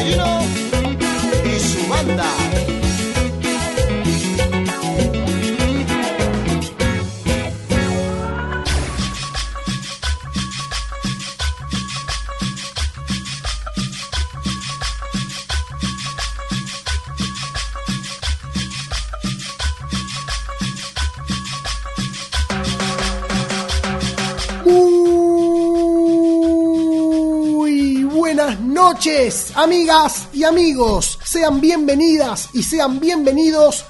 Chileno y su banda. Amigas y amigos. Sean bienvenidas y sean bienvenidos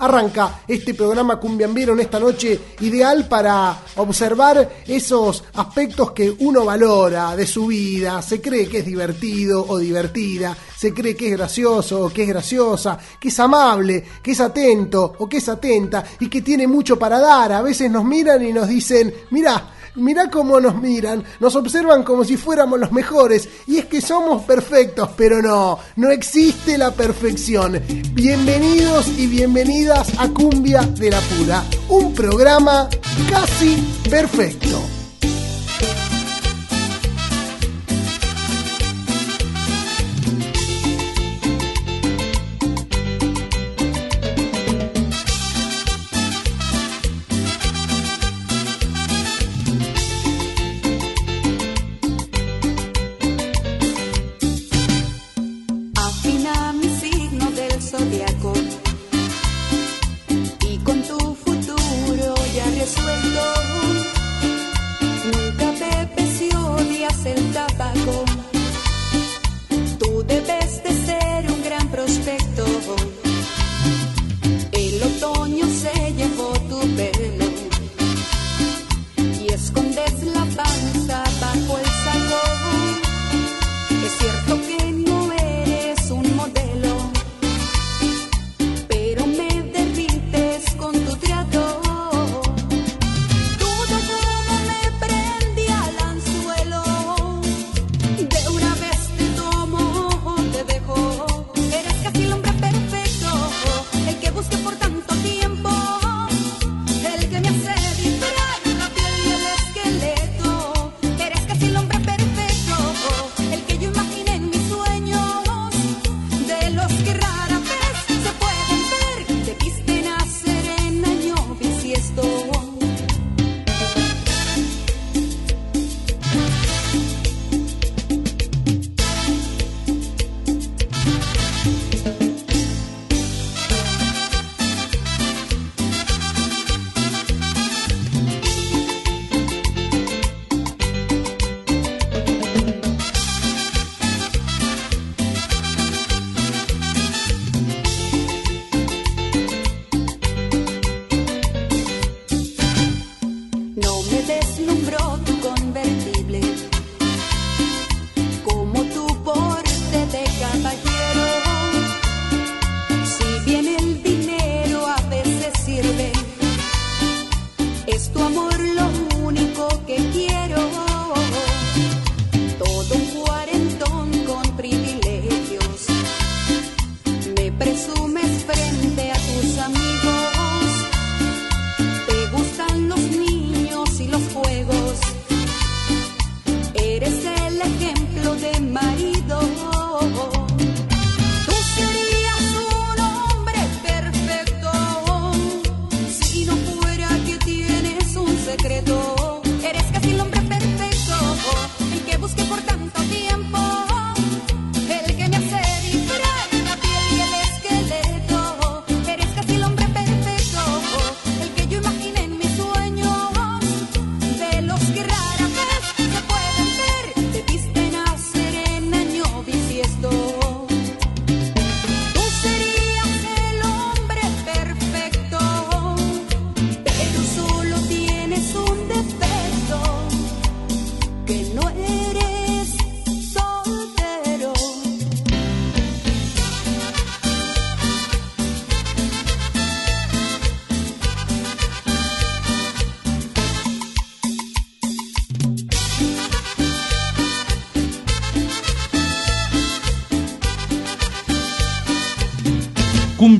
Arranca este programa cumbiambero en esta noche ideal para observar esos aspectos que uno valora de su vida, se cree que es divertido o divertida, se cree que es gracioso o que es graciosa, que es amable, que es atento o que es atenta y que tiene mucho para dar. A veces nos miran y nos dicen, mira, Mirá cómo nos miran, nos observan como si fuéramos los mejores, y es que somos perfectos, pero no, no existe la perfección. Bienvenidos y bienvenidas a Cumbia de la Pura, un programa casi perfecto. Resuelto.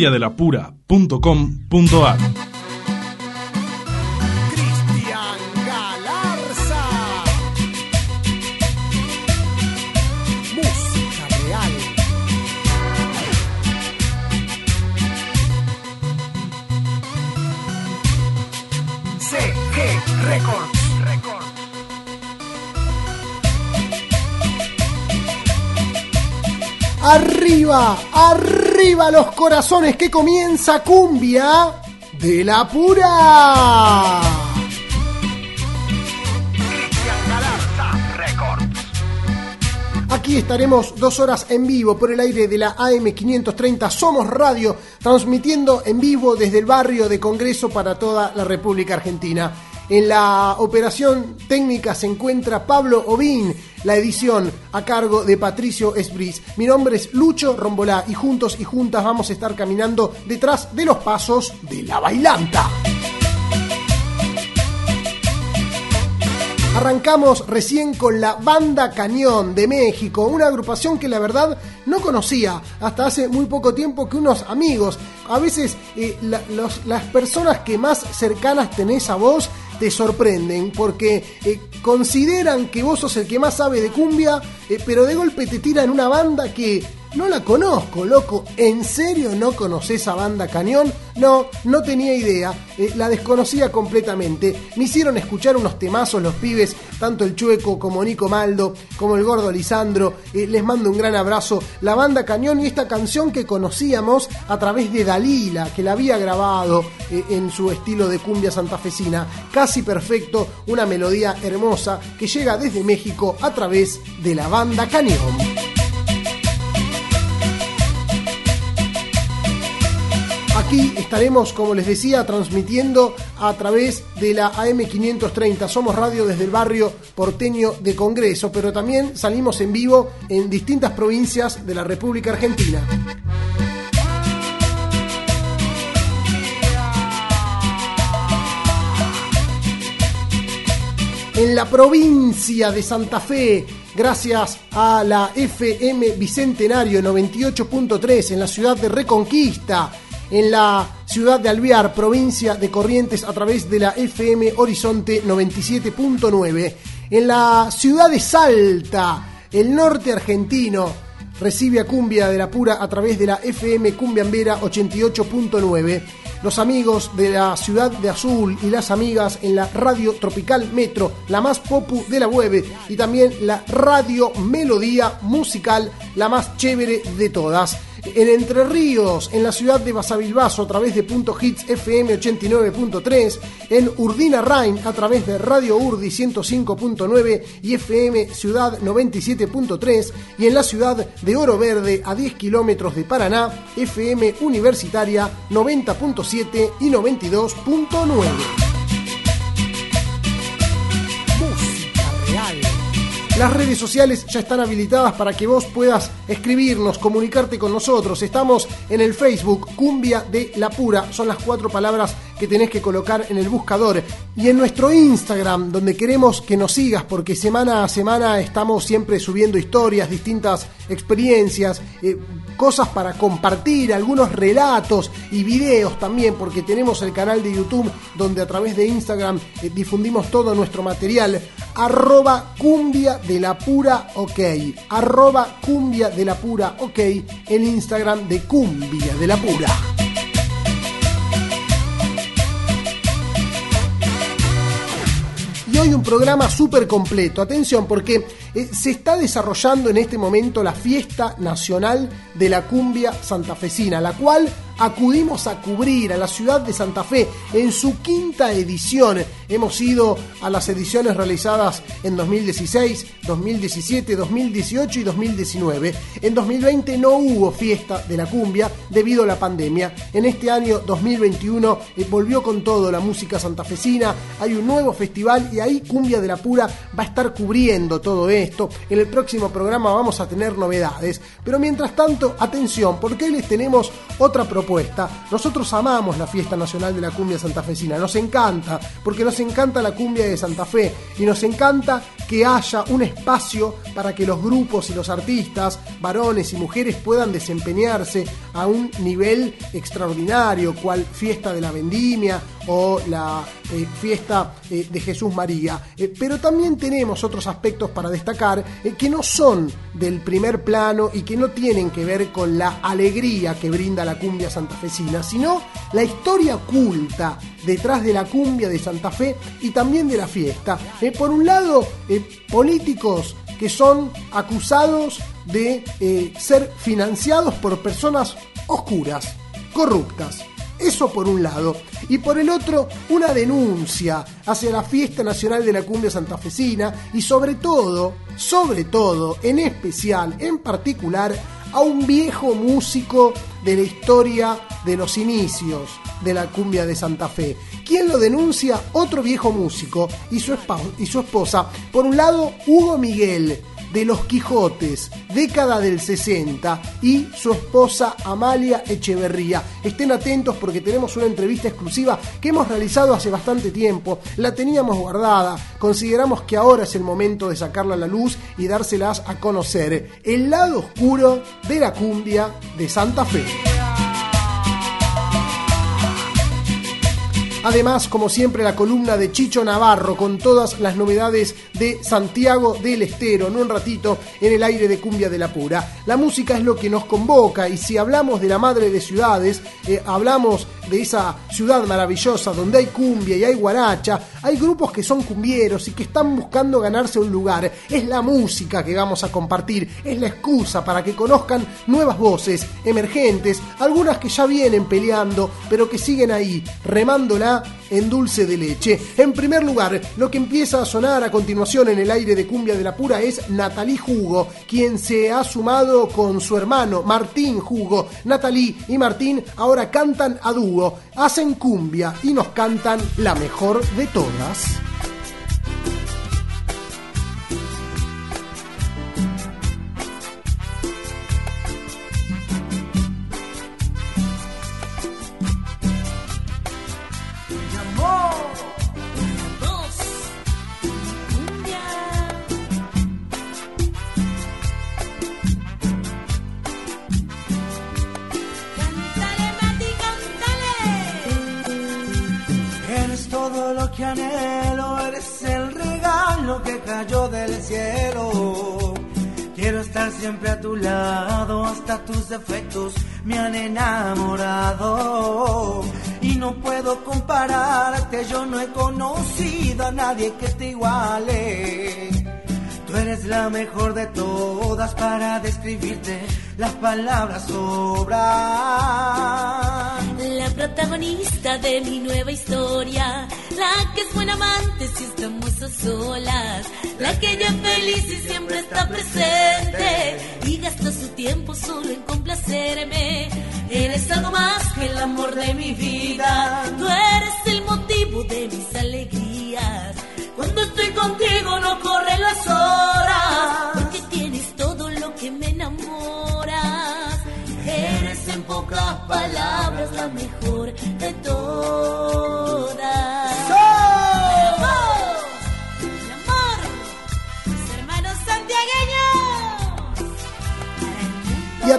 cumbiadelapura.com.ar. Cristian Galarza. Música Records. Arriba, arriba los corazones que comienza cumbia de la pura. Aquí estaremos dos horas en vivo por el aire de la AM530 Somos Radio, transmitiendo en vivo desde el barrio de Congreso para toda la República Argentina. En la operación técnica se encuentra Pablo Ovín, la edición a cargo de Patricio Esbris. Mi nombre es Lucho Rombolá y juntos y juntas vamos a estar caminando detrás de los pasos de la bailanta. Arrancamos recién con la Banda Cañón de México, una agrupación que la verdad no conocía hasta hace muy poco tiempo que unos amigos, a veces eh, las personas que más cercanas tenés a vos te sorprenden porque eh, consideran que vos sos el que más sabe de cumbia, eh, pero de golpe te tiran una banda que no la conozco, loco. ¿En serio no conoces a Banda Cañón? No, no tenía idea. eh, la desconocía completamente. Me hicieron escuchar unos temazos los pibes, tanto el Chueco como Nico Maldo, como el Gordo Lisandro. Eh, les mando un gran abrazo. La Banda Cañón y esta canción que conocíamos a través de Dalila, que la había grabado eh, en su estilo de cumbia santafesina. Casi perfecto, una melodía hermosa que llega desde México a través de la Banda Cañón. Aquí estaremos, como les decía, transmitiendo a través de la AM530. Somos radio desde el barrio porteño de Congreso, pero también salimos en vivo en distintas provincias de la República Argentina. en la provincia de Santa Fe, gracias a la FM Bicentenario 98.3 en la ciudad de Reconquista, en la ciudad de Alvear, provincia de Corrientes, a través de la FM Horizonte 97.9, en la ciudad de Salta, el norte argentino, recibe a Cumbia de la Pura a través de la FM Cumbiambera 88.9. Los amigos de la ciudad de Azul y las amigas en la Radio Tropical Metro, la más popu de la web, y también la Radio Melodía Musical, la más chévere de todas. En Entre Ríos, en la ciudad de Basavilbaso a través de Punto Hits FM 89.3, en Urdina Rain a través de Radio Urdi 105.9 y FM Ciudad 97.3 y en la ciudad de Oro Verde a 10 kilómetros de Paraná, FM Universitaria 90.7 y 92.9. Las redes sociales ya están habilitadas para que vos puedas escribirnos, comunicarte con nosotros. Estamos en el Facebook Cumbia de la Pura. Son las cuatro palabras que tenés que colocar en el buscador. Y en nuestro Instagram, donde queremos que nos sigas, porque semana a semana estamos siempre subiendo historias, distintas experiencias, eh, cosas para compartir, algunos relatos y videos también, porque tenemos el canal de YouTube donde a través de Instagram eh, difundimos todo nuestro material. Arroba cumbia de la pura ok. Arroba cumbia de la pura ok. En Instagram de cumbia de la pura. Hoy un programa súper completo. Atención, porque eh, se está desarrollando en este momento la fiesta nacional de la cumbia santafesina, la cual acudimos a cubrir a la ciudad de Santa Fe en su quinta edición. Hemos ido a las ediciones realizadas en 2016, 2017, 2018 y 2019. En 2020 no hubo fiesta de la cumbia debido a la pandemia. En este año 2021 eh, volvió con todo la música santafesina. Hay un nuevo festival y ahí Cumbia de la Pura va a estar cubriendo todo esto. En el próximo programa vamos a tener novedades. Pero mientras tanto, atención, porque hoy les tenemos otra propuesta. Nosotros amamos la fiesta nacional de la cumbia santafesina. Nos encanta, porque nos encanta la cumbia de Santa Fe. Y nos encanta que haya un espacio para que los grupos y los artistas, varones y mujeres, puedan desempeñarse a un nivel extraordinario, cual fiesta de la vendimia o la eh, fiesta eh, de Jesús María. Eh, pero también tenemos otros aspectos para destacar que no son del primer plano y que no tienen que ver con la alegría que brinda la cumbia santafesina, sino la historia oculta detrás de la cumbia de Santa Fe y también de la fiesta. por un lado, políticos que son acusados de ser financiados por personas oscuras, corruptas. Eso por un lado. Y por el otro, una denuncia hacia la fiesta nacional de la cumbia santafesina y sobre todo, sobre todo, en especial, en particular, a un viejo músico de la historia de los inicios de la cumbia de Santa Fe. ¿Quién lo denuncia? Otro viejo músico y su, y su esposa. Por un lado, Hugo Miguel, de Los Quijotes, década del 60, y su esposa Amalia Echeverría. Estén atentos porque tenemos una entrevista exclusiva que hemos realizado hace bastante tiempo, la teníamos guardada, consideramos que ahora es el momento de sacarla a la luz y dárselas a conocer. El lado oscuro de la cumbia de Santa Fe. Además, como siempre, la columna de Chicho Navarro con todas las novedades de Santiago del Estero en un ratito en el aire de Cumbia de la Pura. La música es lo que nos convoca y si hablamos de la madre de ciudades, eh, hablamos de esa ciudad maravillosa donde hay cumbia y hay guaracha, hay grupos que son cumbieros y que están buscando ganarse un lugar. Es la música que vamos a compartir, es la excusa para que conozcan nuevas voces emergentes, algunas que ya vienen peleando, pero que siguen ahí, remándola en dulce de leche. En primer lugar, lo que empieza a sonar a continuación en el aire de Cumbia de la Pura es Natalie Jugo, quien se ha sumado con su hermano Martín Jugo. Natalie y Martín ahora cantan a dúo, hacen cumbia y nos cantan la mejor de todas. Siempre a tu lado, hasta tus defectos me han enamorado. Y no puedo compararte, yo no he conocido a nadie que te iguale. Tú eres la mejor de todas para describirte, las palabras sobran. La protagonista de mi nueva historia, la que es buena amante si estamos a solas, la que ella feliz y siempre está presente y gasta su tiempo solo en complacerme. Eres algo más que el amor de mi vida, tú eres el motivo de mis alegrías cuando estoy contigo no corren las horas, porque tienes todo lo que me enamoras. Eres en pocas palabras la mejor de todas.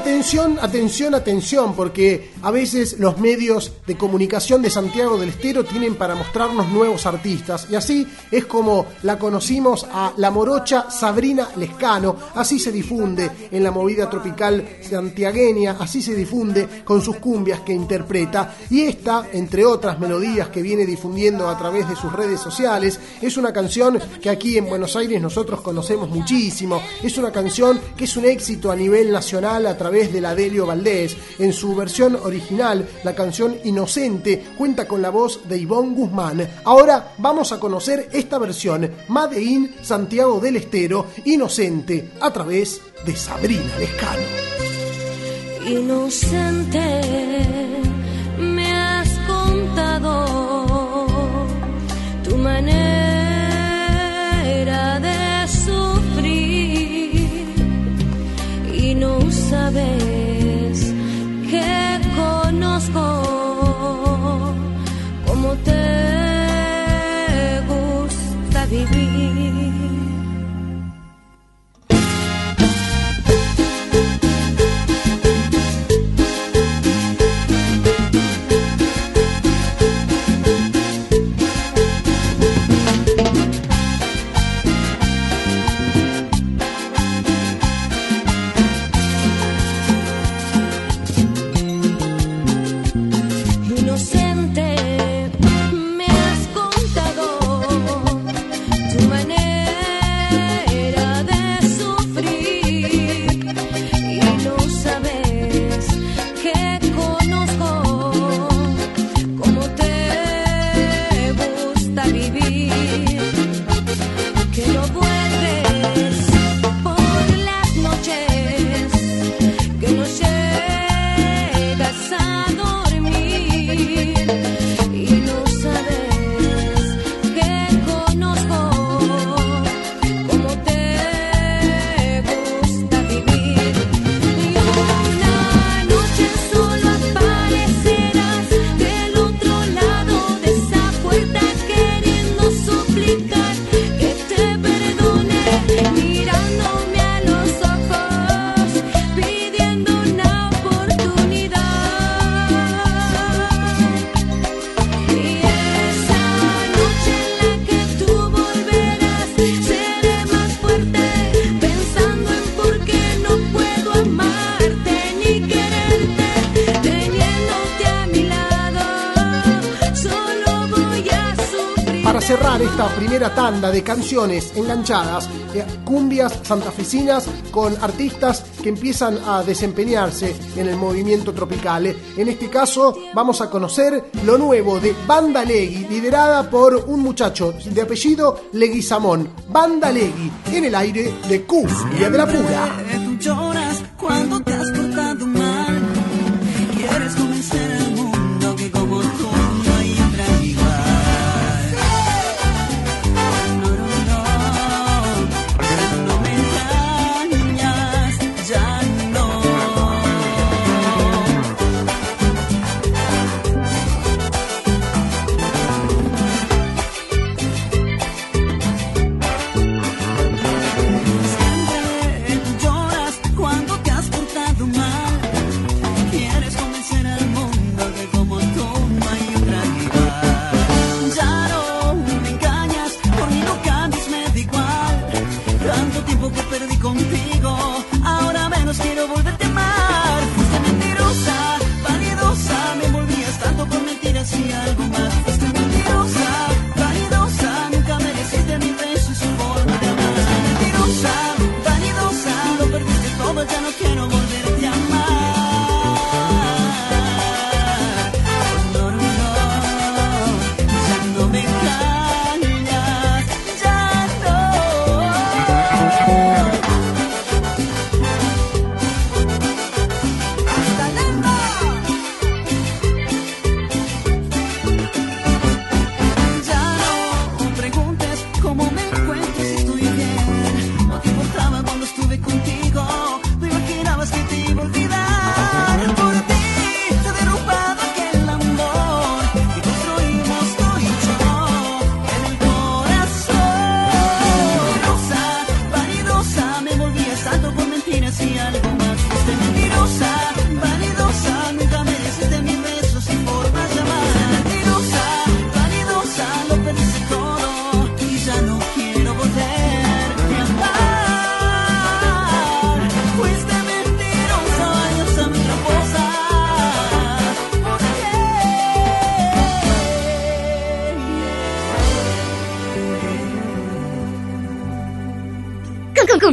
Atención, atención, atención, porque a veces los medios de comunicación de Santiago del Estero tienen para mostrarnos nuevos artistas. Y así es como la conocimos a la morocha Sabrina Lescano. Así se difunde en la movida tropical santiagueña, así se difunde con sus cumbias que interpreta. Y esta, entre otras melodías que viene difundiendo a través de sus redes sociales, es una canción que aquí en Buenos Aires nosotros conocemos muchísimo. Es una canción que es un éxito a nivel nacional a través de la Delio Valdés. En su versión original, la canción Inocente cuenta con la voz de Ivonne Guzmán. Ahora vamos a conocer esta versión, Made in Santiago del Estero, Inocente, a través de Sabrina Lescano. Inocente, me has contado tu manera no canciones enganchadas, eh, cumbias santafesinas con artistas que empiezan a desempeñarse en el movimiento tropical. En este caso vamos a conocer lo nuevo de Banda Legui, liderada por un muchacho de apellido Leguizamón. Banda Legui, en el aire de Cumbia de la Pura.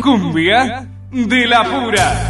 Cumbia de la pura.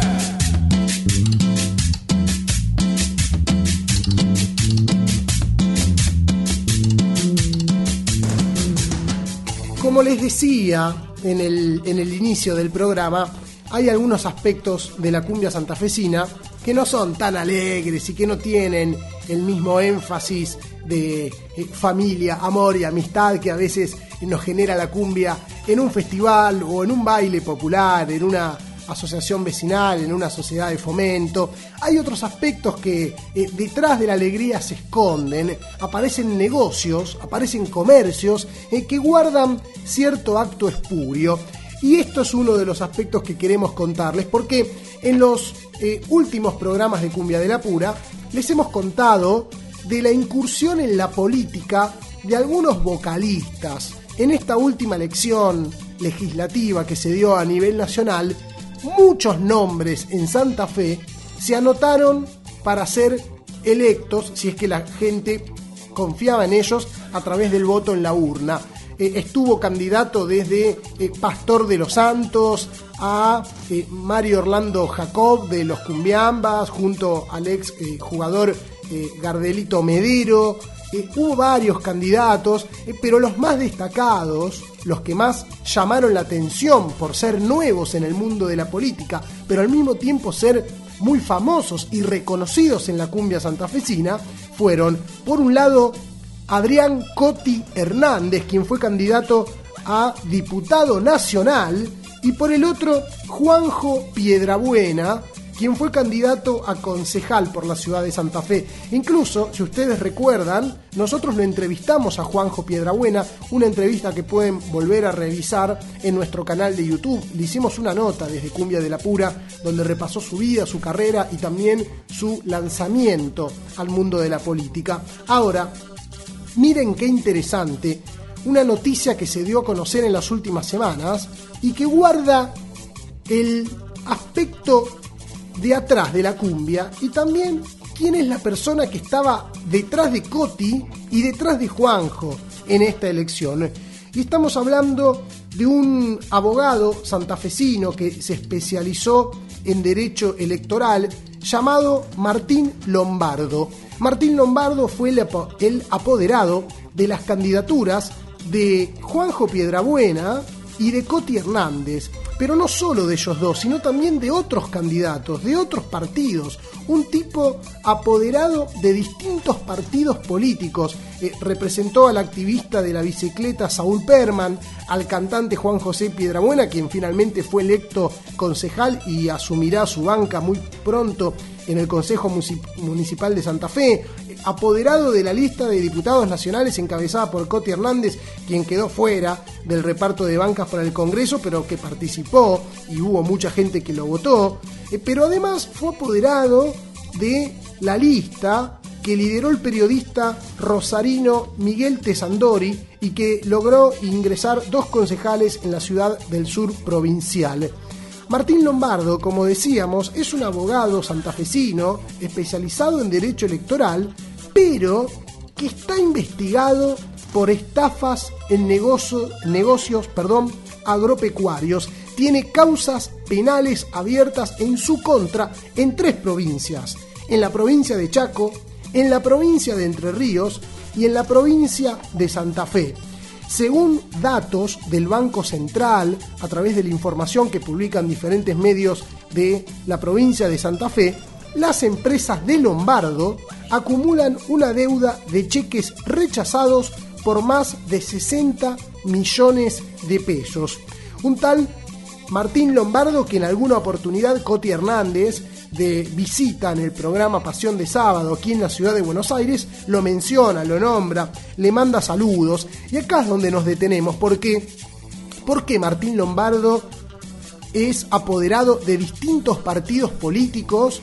Como les decía en el, en el inicio del programa, hay algunos aspectos de la cumbia santafesina que no son tan alegres y que no tienen el mismo énfasis de eh, familia, amor y amistad que a veces nos genera la cumbia en un festival o en un baile popular, en una asociación vecinal, en una sociedad de fomento. Hay otros aspectos que eh, detrás de la alegría se esconden. Aparecen negocios, aparecen comercios eh, que guardan cierto acto espurio. Y esto es uno de los aspectos que queremos contarles porque en los eh, últimos programas de Cumbia de la Pura les hemos contado de la incursión en la política de algunos vocalistas. En esta última elección legislativa que se dio a nivel nacional, muchos nombres en Santa Fe se anotaron para ser electos si es que la gente confiaba en ellos a través del voto en la urna. Eh, estuvo candidato desde eh, Pastor de los Santos a eh, Mario Orlando Jacob de los Cumbiambas, junto al ex jugador Gardelito Medero. Eh, hubo varios candidatos, eh, pero los más destacados, los que más llamaron la atención por ser nuevos en el mundo de la política, pero al mismo tiempo ser muy famosos y reconocidos en la cumbia santafesina, fueron, por un lado, Adrián Coti Hernández, quien fue candidato a diputado nacional, y por el otro, Juanjo Piedrabuena, quien fue candidato a concejal por la ciudad de Santa Fe. Incluso, si ustedes recuerdan, nosotros lo entrevistamos a Juanjo Piedrabuena, una entrevista que pueden volver a revisar en nuestro canal de YouTube. Le hicimos una nota desde Cumbia de la Pura, donde repasó su vida, su carrera y también su lanzamiento al mundo de la política. Ahora, miren qué interesante, una noticia que se dio a conocer en las últimas semanas y que guarda el aspecto de atrás de la cumbia y también quién es la persona que estaba detrás de Coti y detrás de Juanjo. en esta elección. Y estamos hablando de un abogado santafesino que se especializó en derecho electoral llamado Martín Lombardo. Martín Lombardo fue el, apo- el apoderado de las candidaturas de Juanjo Piedrabuena y de Coti Hernández, pero no solo de ellos dos, sino también de otros candidatos, de otros partidos, un tipo apoderado de distintos partidos políticos. Eh, representó al activista de la bicicleta Saúl Perman, al cantante Juan José Piedrabuena, quien finalmente fue electo concejal y asumirá su banca muy pronto en el Consejo Municipal de Santa Fe, apoderado de la lista de diputados nacionales encabezada por Coti Hernández, quien quedó fuera del reparto de bancas para el Congreso, pero que participó y hubo mucha gente que lo votó, Eh, pero además fue apoderado de la lista que lideró el periodista rosarino Miguel Tesandori y que logró ingresar dos concejales en la ciudad del sur provincial. Martín Lombardo, como decíamos, es un abogado santafesino especializado en derecho electoral, pero que está investigado por estafas en negocio- negocios perdón, agropecuarios. Tiene causas penales abiertas en su contra en tres provincias. En la provincia de Chaco, en la provincia de Entre Ríos y en la provincia de Santa Fe. Según datos del Banco Central, a través de la información que publican diferentes medios de la provincia de Santa Fe, las empresas de Lombardo acumulan una deuda de cheques rechazados por más de 60 millones de pesos. Un tal Martín Lombardo que en alguna oportunidad Coti Hernández de visita en el programa Pasión de Sábado aquí en la ciudad de Buenos Aires lo menciona, lo nombra, le manda saludos. Y acá es donde nos detenemos porque porque Martín Lombardo es apoderado de distintos partidos políticos,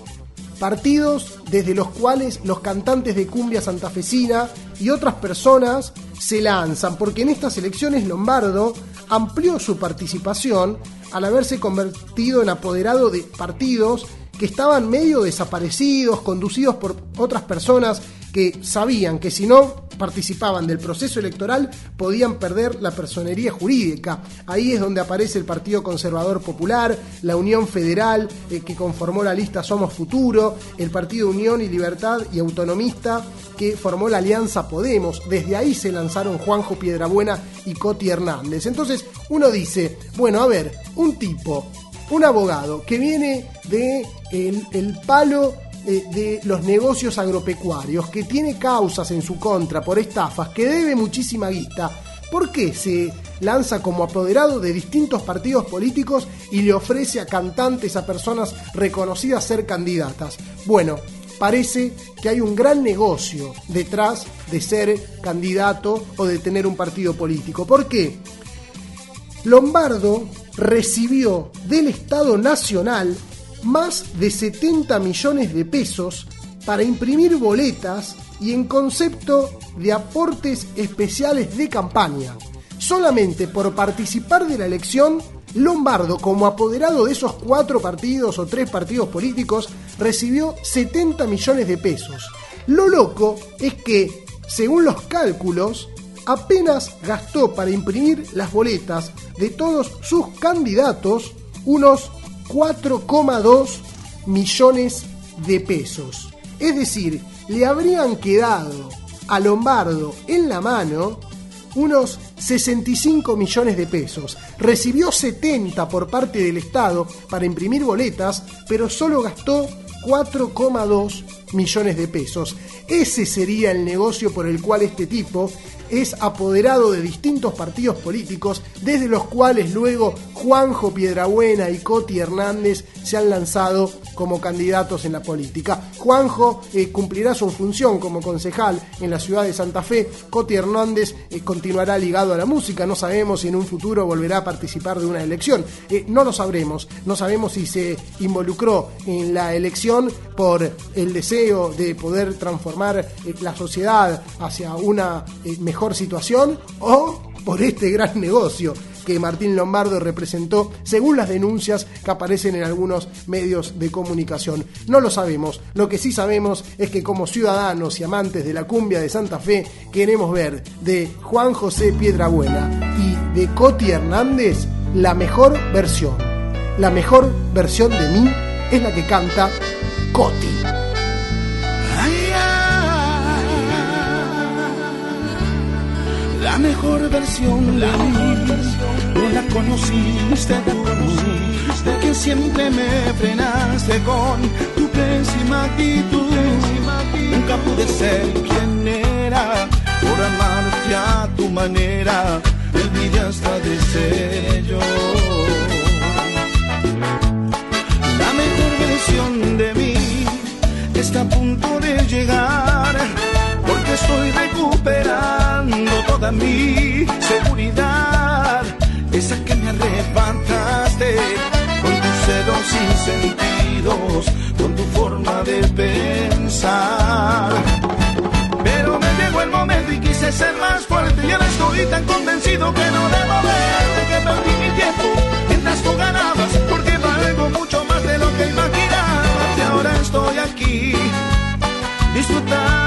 partidos desde los cuales los cantantes de cumbia santafesina y otras personas se lanzan, porque en estas elecciones Lombardo amplió su participación al haberse convertido en apoderado de partidos que estaban medio desaparecidos, conducidos por otras personas que sabían que si no participaban del proceso electoral podían perder la personería jurídica. Ahí es donde aparece el Partido Conservador Popular, la Unión Federal eh, que conformó la lista Somos Futuro, el Partido Unión y Libertad y Autonomista que formó la Alianza Podemos. Desde ahí se lanzaron Juanjo Piedrabuena y Coti Hernández. Entonces uno dice, bueno, a ver, un tipo, un abogado que viene de el, palo eh, de los negocios agropecuarios, que tiene causas en su contra por estafas, que debe muchísima guita, ¿por qué se lanza como apoderado de distintos partidos políticos y le ofrece a cantantes, a personas reconocidas ser candidatas? Bueno, parece que hay un gran negocio detrás de ser candidato o de tener un partido político. ¿Por qué? Lombardo recibió del Estado Nacional más de 70 millones de pesos para imprimir boletas y en concepto de aportes especiales de campaña. Solamente por participar de la elección, Lombardo, como apoderado de esos cuatro partidos o tres partidos políticos, recibió 70 millones de pesos. Lo loco es que, según los cálculos, apenas gastó para imprimir las boletas de todos sus candidatos unos 4,2 millones de pesos. Es decir, le habrían quedado a Lombardo en la mano unos 65 millones de pesos. Recibió 70 por parte del Estado para imprimir boletas, pero solo gastó 4,2 millones de pesos. Ese sería el negocio por el cual este tipo es apoderado de distintos partidos políticos, desde los cuales luego Juanjo Piedrabuena y Coti Hernández se han lanzado como candidatos en la política. Juanjo eh, cumplirá su función como concejal en la ciudad de Santa Fe. Coti Hernández eh, continuará ligado a la música. No sabemos si en un futuro volverá a participar de una elección. Eh, no lo sabremos. No sabemos si se involucró en la elección por el deseo de poder transformar la sociedad hacia una eh, mejor situación o por este gran negocio. que Martín Lombardo representó según las denuncias que aparecen en algunos medios de comunicación. No lo sabemos, lo que sí sabemos es que como ciudadanos y amantes de la cumbia de Santa Fe queremos ver de Juan José Piedrabuena y de Coti Hernández la mejor versión. La mejor versión de mí es la que canta Coti. La mejor versión de mí no la conociste tú, de que siempre me frenaste con tu pésima actitud. Nunca pude ser quien era por amarte a tu manera, olvidé hasta de ser yo. La mejor versión de mí está a punto de llegar, estoy recuperando toda mi seguridad, esa que me arrebataste con tus celos sin sentidos, con tu forma de pensar. Pero me llegó el momento y quise ser más fuerte y ahora estoy tan convencido que no debo verte, que perdí mi tiempo mientras tú ganabas, porque valgo mucho más de lo que imaginabas. Y ahora estoy aquí disfrutando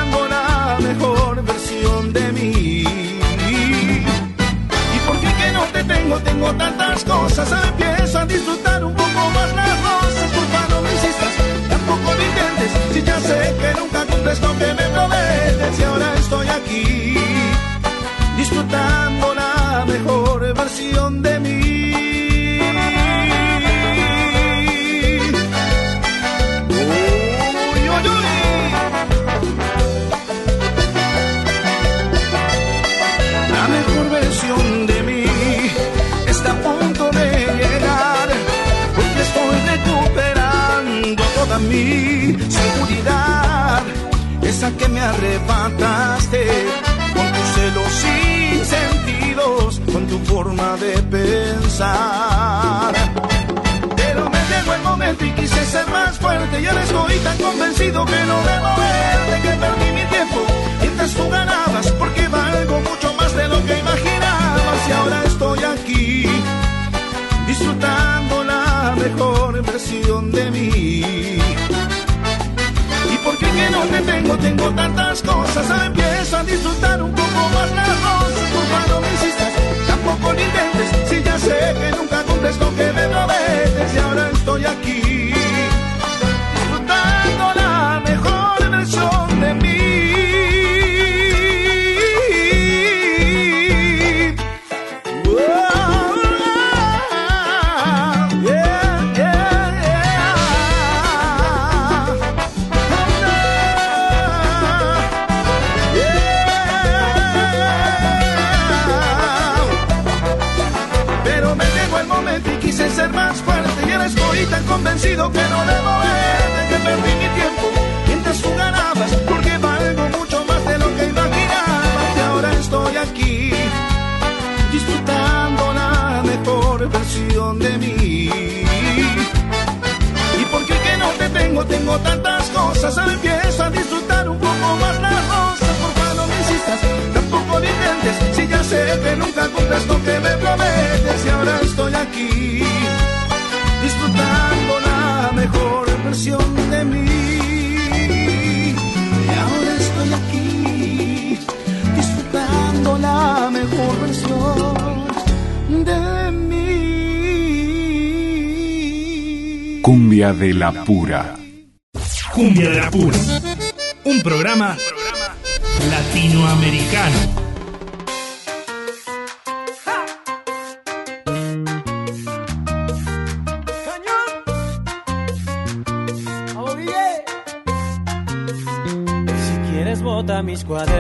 tengo, tantas cosas, empiezo a disfrutar un poco más las cosas, culpa no me insistas, tampoco lo intentes, si ya sé que nunca cumples lo que me prometes. Y ahora estoy aquí disfrutando la mejor versión de mí. Que me arrebataste con tus celos sin sentidos, con tu forma de pensar. Pero me llegó el momento y quise ser más fuerte y ahora estoy tan convencido que no debo verte, que perdí mi tiempo mientras tú ganabas, porque valgo mucho más de lo que imaginabas y ahora estoy aquí disfrutando la mejor versión de mí. Que no te tengo, tengo tantas cosas, ahora empiezo a disfrutar un poco más las cosas, por no me insistas, tampoco lo intentes, si ya sé que nunca cumples lo que me prometes y ahora estoy aquí convencido que no debo verte, que perdí mi tiempo mientras tú ganabas, porque valgo mucho más de lo que imaginabas. Y ahora estoy aquí disfrutando la mejor versión de mí. Y porque que no te tengo, tengo tantas cosas, ahora empiezo a disfrutar un poco más las cosas, por favor no me insistas, tampoco lo intentes, si ya sé que nunca cumples lo que me prometes. Y ahora estoy aquí disfrutando la mejor versión de mí. Y ahora estoy aquí disfrutando la mejor versión de mí. Cumbia de la pura. Cumbia de la Pura. Un programa latinoamericano. cuaderno.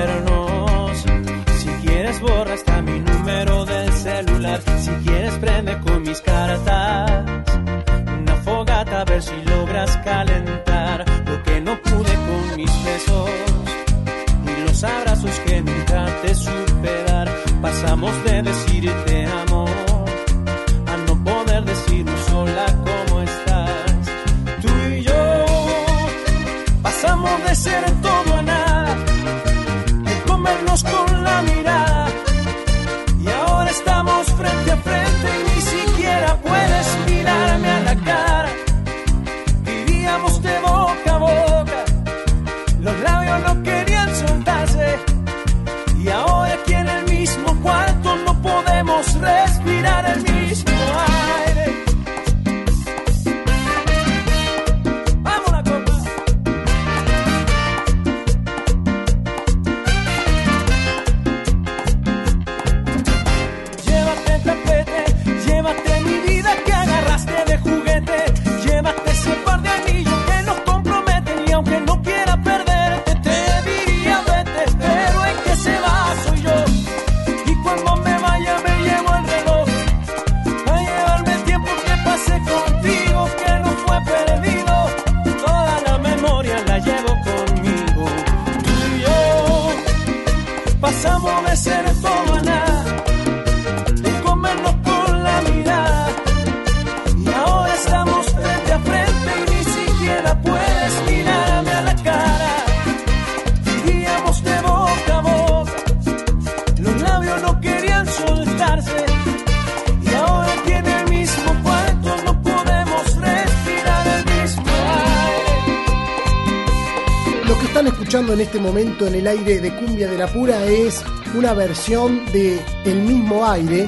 Momento en el aire de Cumbia de la Pura es una versión de El mismo aire,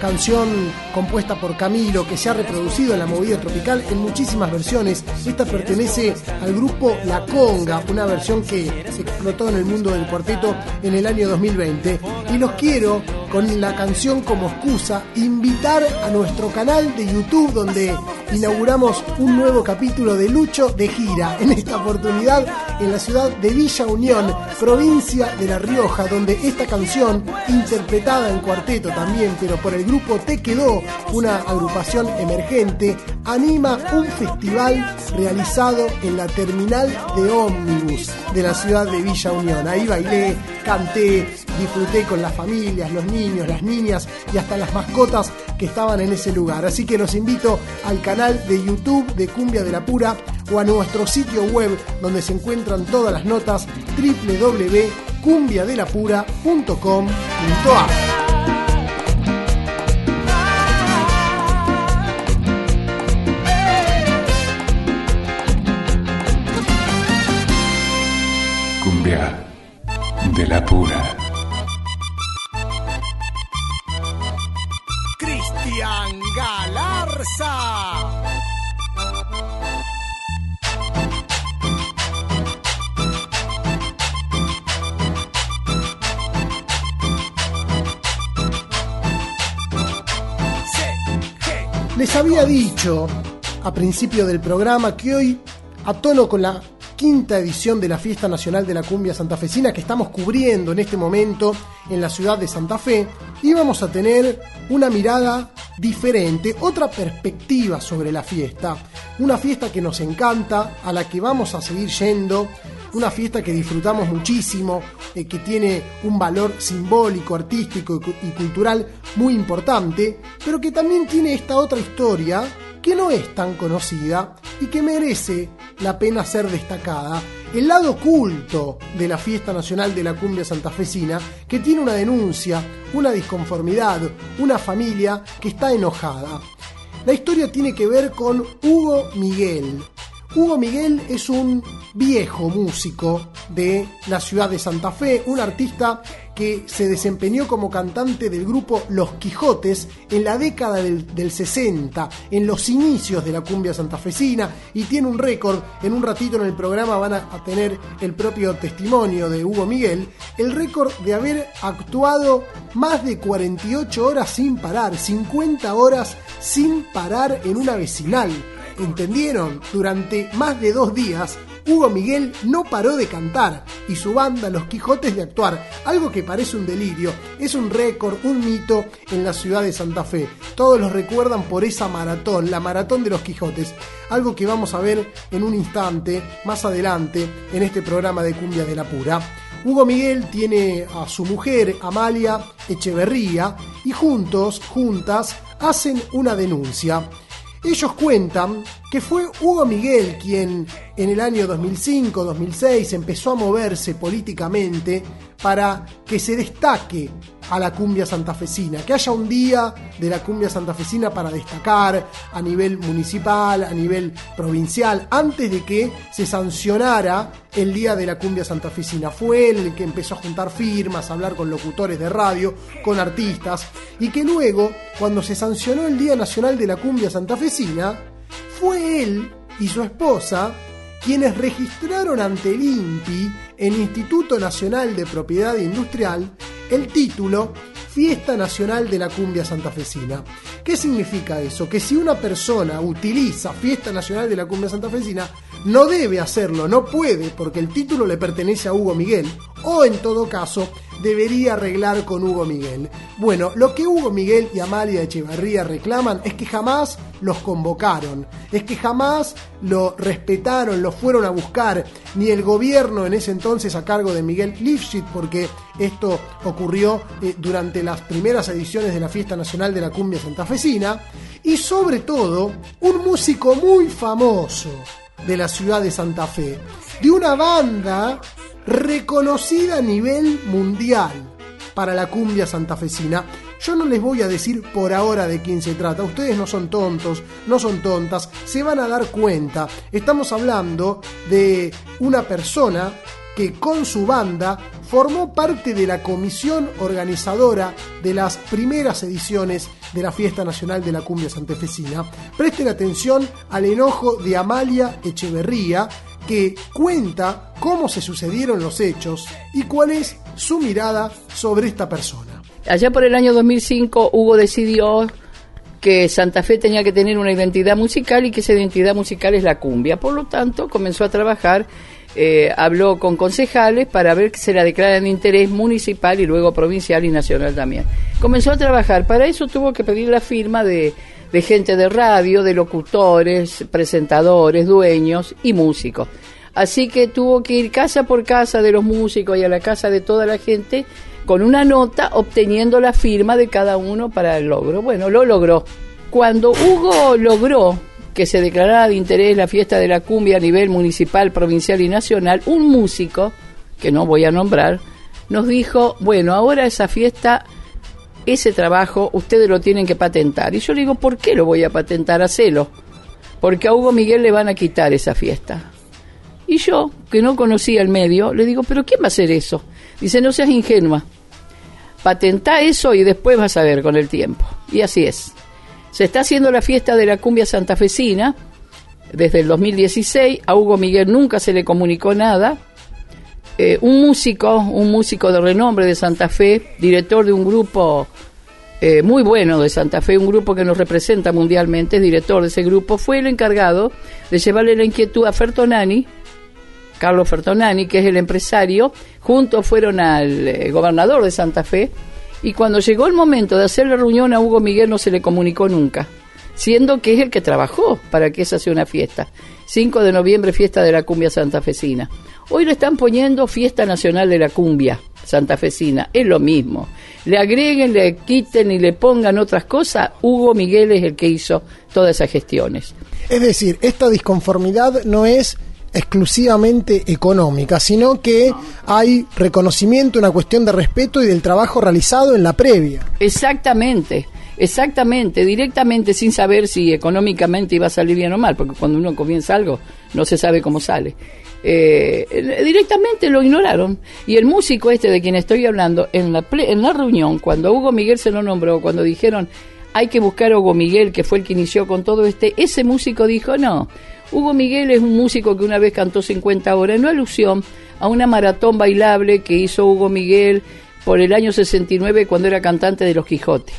canción compuesta por Camilo que se ha reproducido en la movida tropical en muchísimas versiones. Esta pertenece al grupo La Conga, una versión que explotó en el mundo del cuarteto en el año 2020. Y los quiero con la canción como excusa invitar a nuestro canal de YouTube donde inauguramos un nuevo capítulo de Lucho de Gira, en esta oportunidad en la ciudad de Villa Unión, provincia de La Rioja, donde esta canción, interpretada en cuarteto también, pero por el grupo Te Quedó, una agrupación emergente, anima un festival realizado en la terminal de ómnibus de la ciudad de Villa Unión. Ahí bailé, canté, disfruté con las familias, los niños, las niñas y hasta las mascotas que estaban en ese lugar. Así que los invito al canal de YouTube de Cumbia de la Pura o a nuestro sitio web donde se encuentran todas las notas www.cumbiadelapura.com.ar. Cumbia de la Pura. Había dicho a principio del programa que hoy, a tono con la quinta edición de la Fiesta Nacional de la Cumbia Santafesina que estamos cubriendo en este momento en la ciudad de Santa Fe, íbamos a tener una mirada diferente, otra perspectiva sobre la fiesta. Una fiesta que nos encanta, a la que vamos a seguir yendo, una fiesta que disfrutamos muchísimo, eh, que tiene un valor simbólico, artístico y, cu- y cultural muy importante, pero que también tiene esta otra historia que no es tan conocida y que merece la pena ser destacada. El lado oculto de la Fiesta Nacional de la Cumbia Santafesina, que tiene una denuncia, una disconformidad, una familia que está enojada. La historia tiene que ver con Hugo Miguel. Hugo Miguel es un viejo músico de la ciudad de Santa Fe, un artista que se desempeñó como cantante del grupo Los Quijotes en la década del, del 60, en los inicios de la cumbia santafesina, y tiene un récord, en un ratito en el programa van a, a tener el propio testimonio de Hugo Miguel, el récord de haber actuado más de 48 horas sin parar, 50 horas sin parar en una vecinal. ¿Entendieron? Durante más de dos días, Hugo Miguel no paró de cantar y su banda Los Quijotes de actuar, algo que parece un delirio, es un récord, un mito en la ciudad de Santa Fe. Todos los recuerdan por esa maratón, la maratón de Los Quijotes, algo que vamos a ver en un instante, más adelante, en este programa de Cumbia de la Pura. Hugo Miguel tiene a su mujer, Amalia Echeverría, y juntos, juntas, hacen una denuncia. Ellos cuentan que fue Hugo Miguel quien en el año 2005-2006 empezó a moverse políticamente para que se destaque a la cumbia santafesina, que haya un día de la cumbia santafesina para destacar a nivel municipal, a nivel provincial, antes de que se sancionara el día de la cumbia santafesina. Fue él el que empezó a juntar firmas, a hablar con locutores de radio, con artistas, y que luego, cuando se sancionó el Día Nacional de la Cumbia Santafesina, fue él y su esposa quienes registraron ante el INPI, el Instituto Nacional de Propiedad Industrial, el título Fiesta Nacional de la Cumbia Santafesina. ¿Qué significa eso? Que si una persona utiliza Fiesta Nacional de la Cumbia Santafesina, no debe hacerlo, no puede, porque el título le pertenece a Hugo Miguel, o en todo caso, debería arreglar con Hugo Miguel. Bueno, lo que Hugo Miguel y Amalia Echevarría reclaman es que jamás los convocaron, es que jamás lo respetaron, lo fueron a buscar, ni el gobierno en ese entonces a cargo de Miguel Lifshitz, porque esto ocurrió eh, durante las primeras ediciones de la Fiesta Nacional de la Cumbia Santafesina, y sobre todo un músico muy famoso de la ciudad de Santa Fe, de una banda reconocida a nivel mundial para la cumbia santafesina. Yo no les voy a decir por ahora de quién se trata, ustedes no son tontos, no son tontas, se van a dar cuenta. Estamos hablando de una persona que con su banda formó parte de la comisión organizadora de las primeras ediciones de la Fiesta Nacional de la Cumbia Santafesina. Presten atención al enojo de Amalia Echeverría, que cuenta cómo se sucedieron los hechos y cuál es su mirada sobre esta persona. Allá por el año 2005 Hugo decidió que Santa Fe tenía que tener una identidad musical y que esa identidad musical es la cumbia. Por lo tanto, comenzó a trabajar, eh, habló con concejales para ver que se la declaran de interés municipal y luego provincial y nacional también. Comenzó a trabajar, para eso tuvo que pedir la firma de, de gente de radio, de locutores, presentadores, dueños y músicos. Así que tuvo que ir casa por casa de los músicos y a la casa de toda la gente con una nota obteniendo la firma de cada uno para el logro. Bueno, lo logró. Cuando Hugo logró que se declarara de interés la fiesta de la cumbia a nivel municipal, provincial y nacional, un músico, que no voy a nombrar, nos dijo, bueno, ahora esa fiesta, ese trabajo, ustedes lo tienen que patentar. Y yo le digo, ¿por qué lo voy a patentar? Hacelo. Porque a Hugo Miguel le van a quitar esa fiesta. Y yo, que no conocía el medio, le digo, ¿pero quién va a hacer eso? Dice, no seas ingenua. Patentá eso y después vas a ver con el tiempo. Y así es. Se está haciendo la fiesta de la cumbia santafesina desde el 2016. A Hugo Miguel nunca se le comunicó nada. Eh, un músico, un músico de renombre de Santa Fe, director de un grupo eh, muy bueno de Santa Fe, un grupo que nos representa mundialmente, es director de ese grupo, fue el encargado de llevarle la inquietud a Fertonani, Carlos Fertonani, que es el empresario, juntos fueron al eh, gobernador de Santa Fe, y cuando llegó el momento de hacer la reunión a Hugo Miguel no se le comunicó nunca, siendo que es el que trabajó para que esa sea una fiesta. 5 de noviembre, fiesta de la cumbia santafesina. Hoy le están poniendo fiesta nacional de la cumbia santafesina, es lo mismo. Le agreguen, le quiten y le pongan otras cosas, Hugo Miguel es el que hizo todas esas gestiones. Es decir, esta disconformidad no es exclusivamente económica, sino que hay reconocimiento, una cuestión de respeto y del trabajo realizado en la previa. Exactamente, exactamente, directamente sin saber si económicamente iba a salir bien o mal, porque cuando uno comienza algo no se sabe cómo sale. Eh, directamente lo ignoraron. Y el músico este de quien estoy hablando, en la, ple- en la reunión, cuando Hugo Miguel se lo nombró, cuando dijeron hay que buscar a Hugo Miguel, que fue el que inició con todo este, ese músico dijo no. Hugo Miguel es un músico que una vez cantó 50 horas, en alusión a una maratón bailable que hizo Hugo Miguel por el año 69 cuando era cantante de Los Quijotes.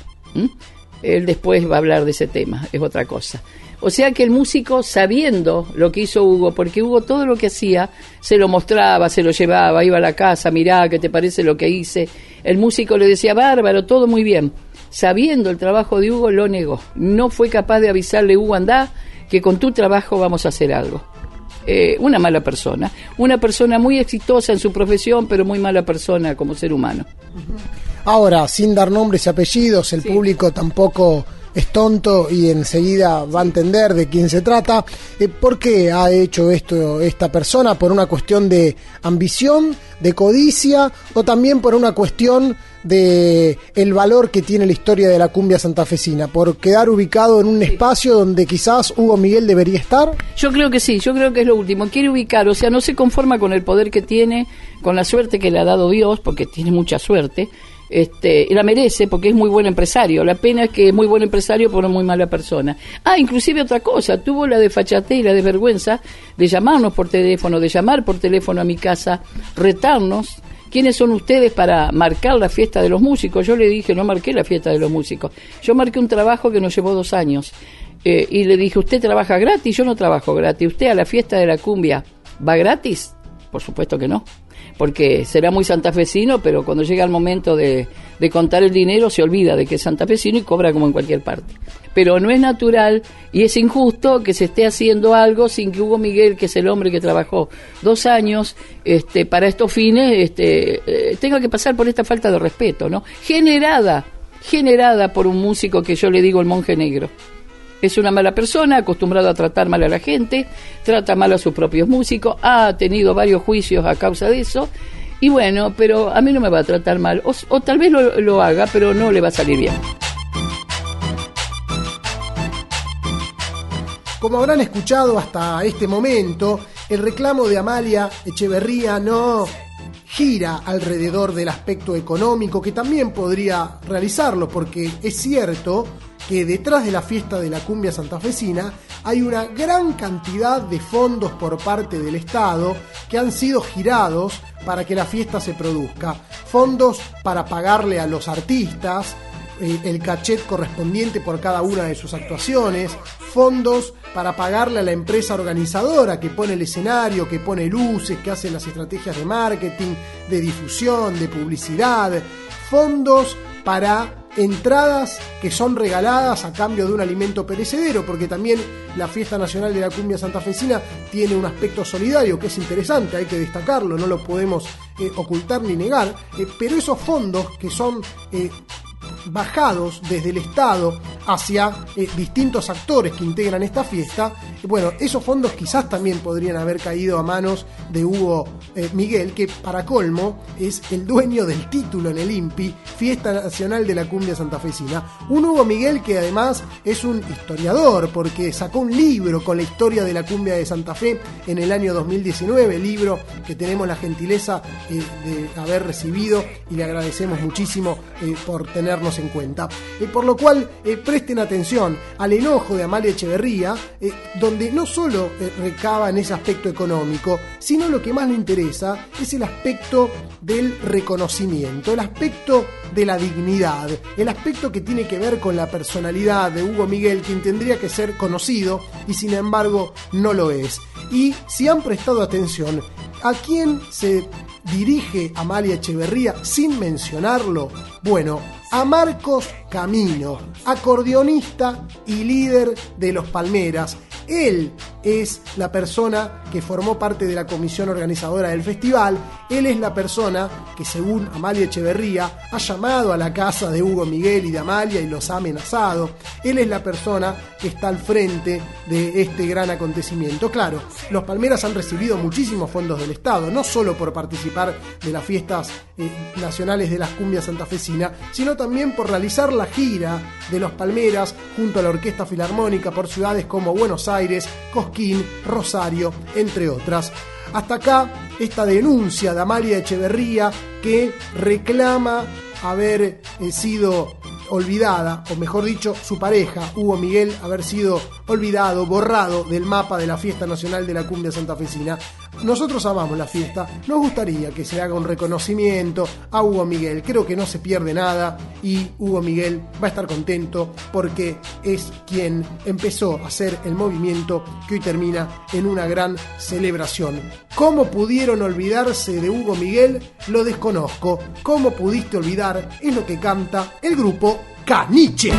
Él después va a hablar de ese tema, es otra cosa. O sea que el músico, sabiendo lo que hizo Hugo, porque Hugo todo lo que hacía, se lo mostraba, se lo llevaba, iba a la casa, mirá, ¿qué te parece lo que hice? El músico le decía, bárbaro, todo muy bien. Sabiendo el trabajo de Hugo, lo negó. No fue capaz de avisarle, Hugo, andá, que con tu trabajo vamos a hacer algo. Eh, una mala persona. Una persona muy exitosa en su profesión, pero muy mala persona como ser humano. Ahora, sin dar nombres y apellidos, el público tampoco es tonto y enseguida va a entender de quién se trata. Eh, ¿Por qué ha hecho esto esta persona? ¿Por una cuestión de ambición, de codicia o también por una cuestión de el valor que tiene la historia de la cumbia santafesina? ¿Por quedar ubicado en un espacio donde quizás Hugo Miguel debería estar? Yo creo que sí, yo creo que es lo último. Quiere ubicar, o sea, no se conforma con el poder que tiene, con la suerte que le ha dado Dios, porque tiene mucha suerte. Este, la merece porque es muy buen empresario. La pena es que es muy buen empresario, pero muy mala persona. Ah, inclusive otra cosa, tuvo la desfachatez y la desvergüenza de llamarnos por teléfono, de llamar por teléfono a mi casa, retarnos. ¿Quiénes son ustedes para marcar la fiesta de los músicos? Yo le dije, no marqué la fiesta de los músicos. Yo marqué un trabajo que nos llevó dos años. Eh, y le dije, ¿usted trabaja gratis? Yo no trabajo gratis. ¿Usted a la fiesta de la cumbia va gratis? Por supuesto que no. Porque será muy santafesino, pero cuando llega el momento de, contar el dinero se olvida de que es santafesino y cobra como en cualquier parte. Pero no es natural y es injusto que se esté haciendo algo sin que Hugo Miguel, que es el hombre que trabajó dos años este, para estos fines, este, eh, tenga que pasar por esta falta de respeto, ¿no? Generada, generada por un músico que yo le digo el monje negro. Es una mala persona, acostumbrado a tratar mal a la gente, trata mal a sus propios músicos, ha tenido varios juicios a causa de eso. Y bueno, pero a mí no me va a tratar mal. O, tal vez lo haga, pero no le va a salir bien. Como habrán escuchado hasta este momento, el reclamo de Amalia Echeverría no gira alrededor del aspecto económico, que también podría realizarlo, porque es cierto que detrás de la fiesta de la cumbia santafesina hay una gran cantidad de fondos por parte del Estado que han sido girados para que la fiesta se produzca. Fondos para pagarle a los artistas, eh, el cachet correspondiente por cada una de sus actuaciones, fondos para pagarle a la empresa organizadora que pone el escenario, que pone luces, que hace las estrategias de marketing, de difusión, de publicidad, fondos para entradas que son regaladas a cambio de un alimento perecedero, porque también la Fiesta Nacional de la Cumbia Santafesina tiene un aspecto solidario que es interesante, hay que destacarlo, no lo podemos eh, ocultar ni negar, eh, pero esos fondos que son eh, bajados desde el Estado hacia eh, distintos actores que integran esta fiesta, bueno, esos fondos quizás también podrían haber caído a manos de Hugo eh, Miguel, que para colmo es el dueño del título en el INPI, Fiesta Nacional de la Cumbia Santafesina. Un Hugo Miguel que además es un historiador, porque sacó un libro con la historia de la cumbia de Santa Fe en el año 2019, libro que tenemos la gentileza eh, de haber recibido y le agradecemos muchísimo por tenernos en cuenta. Eh, por lo cual, eh, presten atención al enojo de Amalia Echeverría, eh, donde no solo eh, recaba en ese aspecto económico, sino lo que más le interesa es el aspecto del reconocimiento, el aspecto de la dignidad, el aspecto que tiene que ver con la personalidad de Hugo Miguel, quien tendría que ser conocido y sin embargo no lo es. Y si han prestado atención, ¿a quién se dirige Amalia Echeverría sin mencionarlo? Bueno, a Marcos Camino, acordeonista y líder de los Palmeras. Él es la persona que formó parte de la comisión organizadora del festival. Él es la persona que, según Amalia Echeverría, ha llamado a la casa de Hugo Miguel y de Amalia y los ha amenazado. Él es la persona que está al frente de este gran acontecimiento. Claro, los Palmeras han recibido muchísimos fondos del Estado, no solo por participar de las fiestas eh, nacionales de las cumbias santafesina, sino también por realizar la gira de los Palmeras junto a la Orquesta Filarmónica por ciudades como Buenos Aires, Cosquín, Rosario, entre otras. Hasta acá esta denuncia de Amalia Echeverría que reclama haber eh, sido olvidada, o mejor dicho, su pareja, Hugo Miguel, haber sido olvidado, borrado del mapa de la Fiesta Nacional de la Cumbia Santafesina. Nosotros amamos la fiesta, nos gustaría que se haga un reconocimiento a Hugo Miguel, creo que no se pierde nada y Hugo Miguel va a estar contento porque es quien empezó a hacer el movimiento que hoy termina en una gran celebración. ¿Cómo pudieron olvidarse de Hugo Miguel? Lo desconozco. ¿Cómo pudiste olvidar? Es lo que canta el grupo Caniche.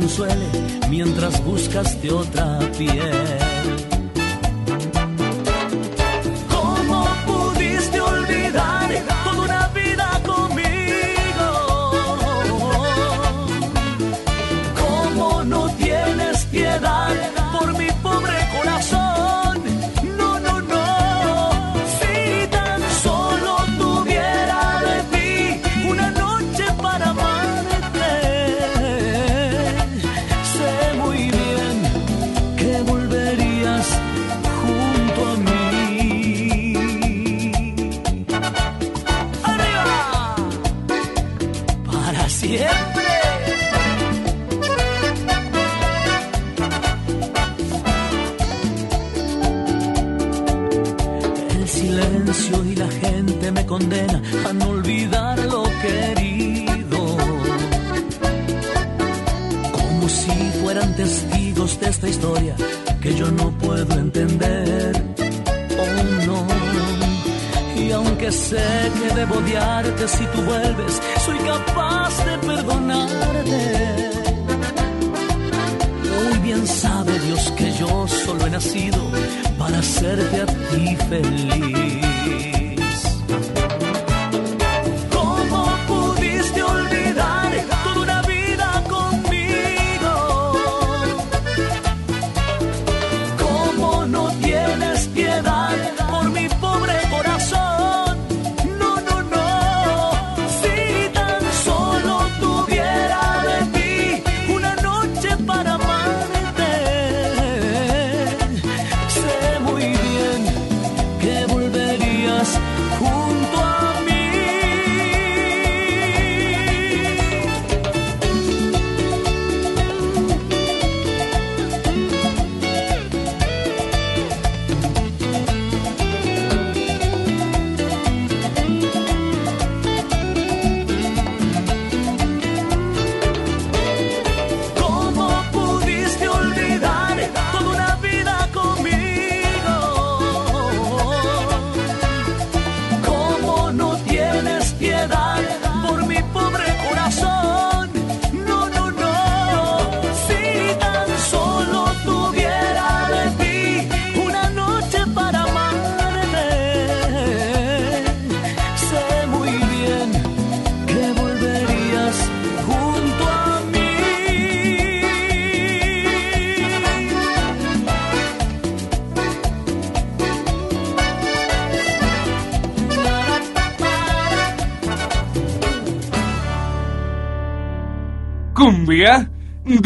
Consuele mientras buscas de otra piel. Si tú vuelves, soy capaz de perdonarte. Muy bien sabe Dios que yo solo he nacido para hacerte a ti feliz.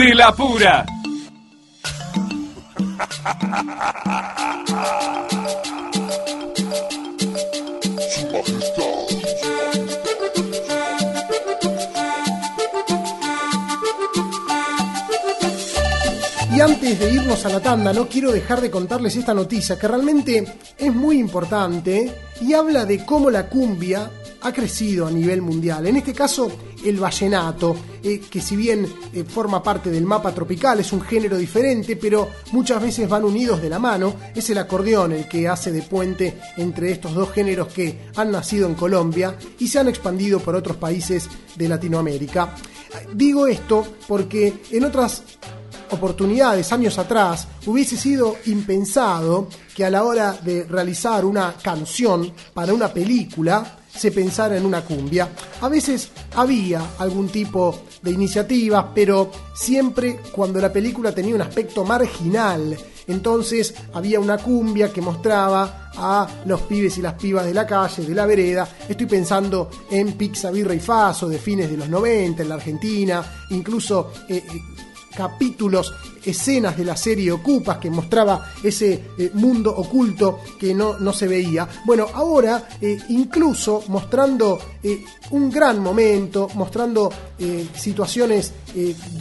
De la pura. Y antes de irnos a la tanda, no quiero dejar de contarles esta noticia que realmente es muy importante y habla de cómo la cumbia ha crecido a nivel mundial. En este caso, el vallenato, eh, que si bien eh, forma parte del mapa tropical, es un género diferente, pero muchas veces van unidos de la mano. Es el acordeón el que hace de puente entre estos dos géneros que han nacido en Colombia y se han expandido por otros países de Latinoamérica. Digo esto porque en otras oportunidades años atrás hubiese sido impensado que a la hora de realizar una canción para una película se pensara en una cumbia. A veces había algún tipo de iniciativa, pero siempre cuando la película tenía un aspecto marginal. Entonces había una cumbia que mostraba a los pibes y las pibas de la calle, de la vereda. Estoy pensando en Pizza Birra y Faso de fines de los 90 en la Argentina, incluso eh, eh, capítulos, escenas de la serie Ocupas que mostraba ese eh, mundo oculto que no, no se veía. Bueno, ahora eh, incluso mostrando eh, un gran momento, mostrando situaciones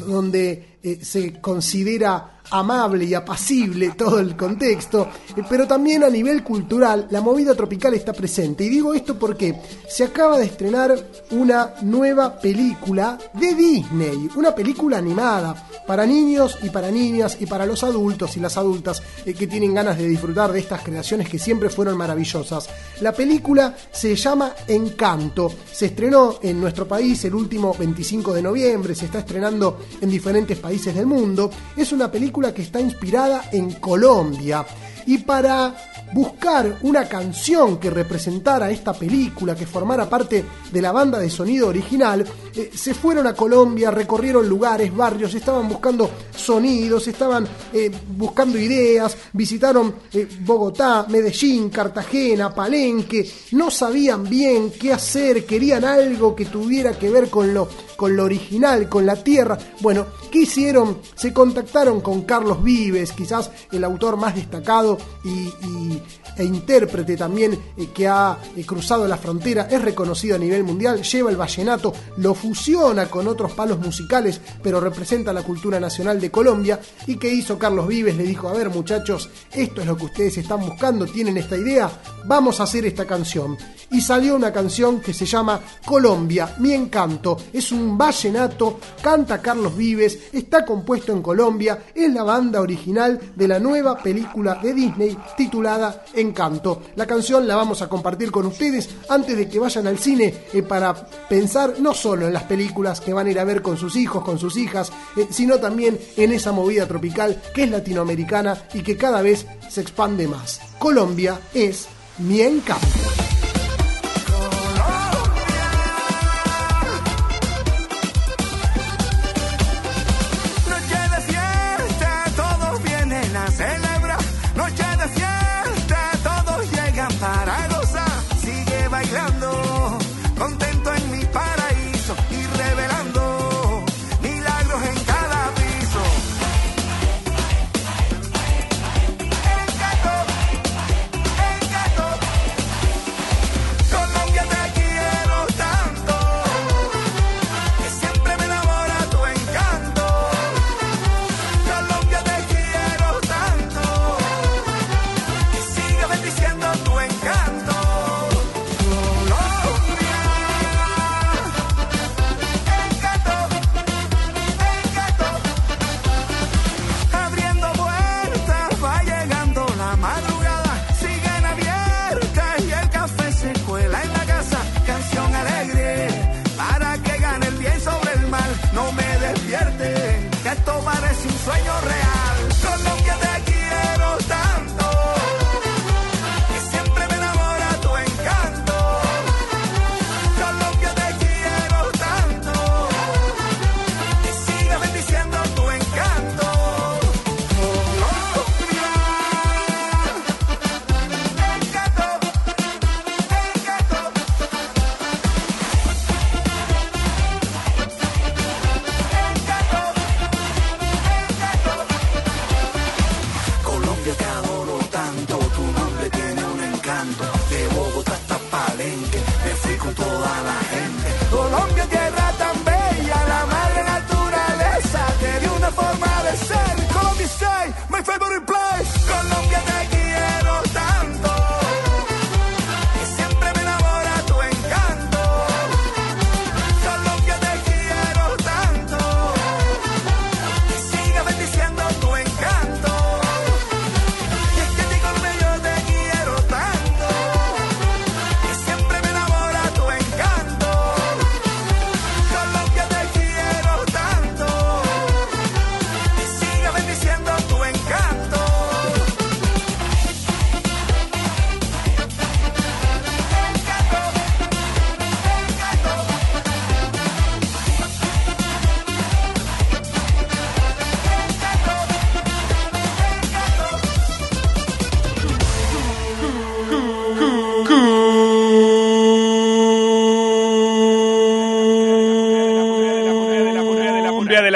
donde se considera amable y apacible todo el contexto, eh, pero también a nivel cultural la movida tropical está presente. Y digo esto porque se acaba de estrenar una nueva película de Disney, una película animada para niños y para niñas y para los adultos y las adultas eh, que tienen ganas de disfrutar de estas creaciones que siempre fueron maravillosas. La película se llama Encanto, se estrenó en nuestro país el último 25 de noviembre, se está estrenando en diferentes países del mundo. Es una película que está inspirada en Colombia. Y para buscar una canción que representara esta película, que formara parte de la banda de sonido original, eh, se fueron a Colombia, recorrieron lugares, barrios, estaban buscando sonidos, estaban eh, buscando ideas, visitaron eh, Bogotá, Medellín, Cartagena, Palenque, no sabían bien qué hacer, querían algo que tuviera que ver con lo, con lo original, con la tierra. Bueno, ¿qué hicieron? Se contactaron con Carlos Vives, quizás el autor más destacado y, e intérprete también eh, que ha eh, cruzado la frontera, es reconocido a nivel mundial, lleva el vallenato, lo fusiona con otros palos musicales, pero representa la cultura nacional de Colombia. ¿Y que hizo Carlos Vives? Le dijo, a ver muchachos, esto es lo que ustedes están buscando, tienen esta idea, vamos a hacer esta canción. Y salió una canción que se llama Colombia, mi encanto. Es un vallenato, canta Carlos Vives, está compuesto en Colombia, es la banda original de la nueva película de Disney titulada En Encanto. La canción la vamos a compartir con ustedes antes de que vayan al cine eh, para pensar no solo en las películas que van a ir a ver con sus hijos, con sus hijas, eh, sino también en esa movida tropical que es latinoamericana y que cada vez se expande más. Colombia es mi encanto.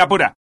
apura.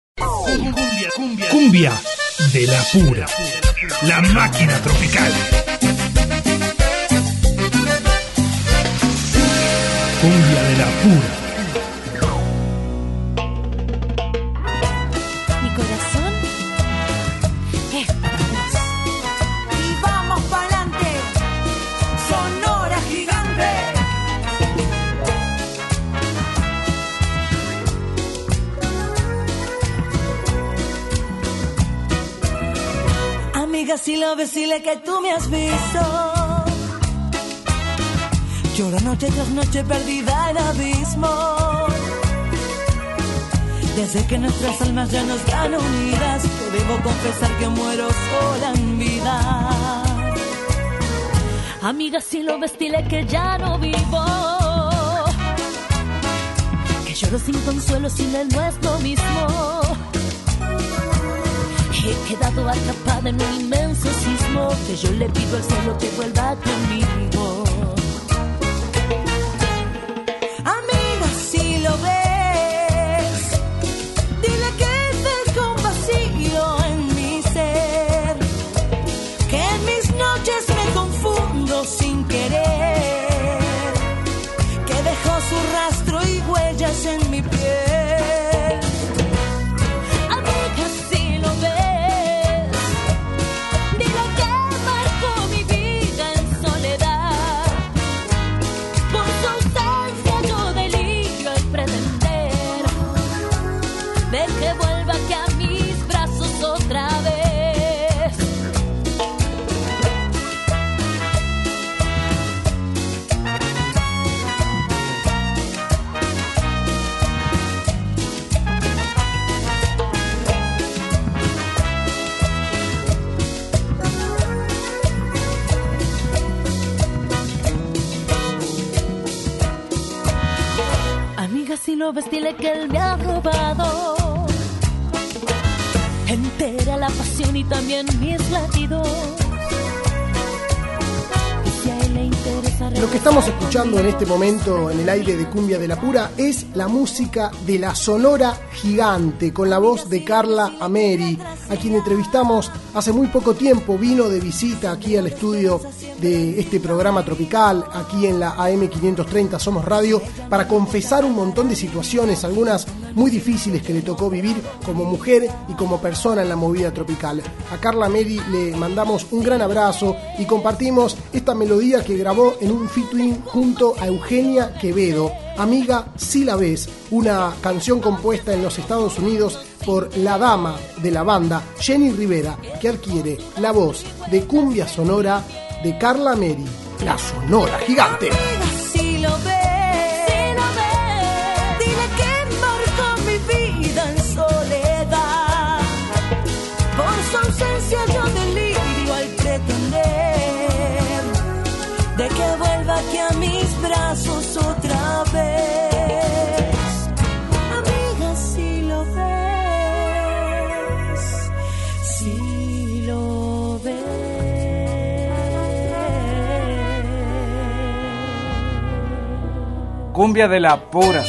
Sé que nuestras almas ya no están unidas, te debo confesar que muero sola en vida. Amiga, si lo ves, dile que ya no vivo. Que lloro sin consuelo, sin el nuestro mismo. He quedado atrapada en un inmenso sismo que yo le pido al cielo que vuelva conmigo. Y también mis latidos. Lo que estamos escuchando en este momento en el aire de Cumbia de la Pura es la música de la Sonora Gigante, con la voz de Carla Ameri, a quien entrevistamos hace muy poco tiempo. Vino de visita aquí al estudio de este programa tropical, aquí en la AM530 Somos Radio, para confesar un montón de situaciones, algunas muy difíciles que le tocó vivir como mujer y como persona en la movida tropical. A Carla Ameri le mandamos un gran abrazo y compartimos esta melodía que grabó en un featuring junto a Eugenia Quevedo, Amiga Si la ves, una canción compuesta en los Estados Unidos por la dama de la banda, Jenny Rivera, que adquiere la voz de cumbia sonora de Carla Meri, la sonora gigante. Cumbia de la pura.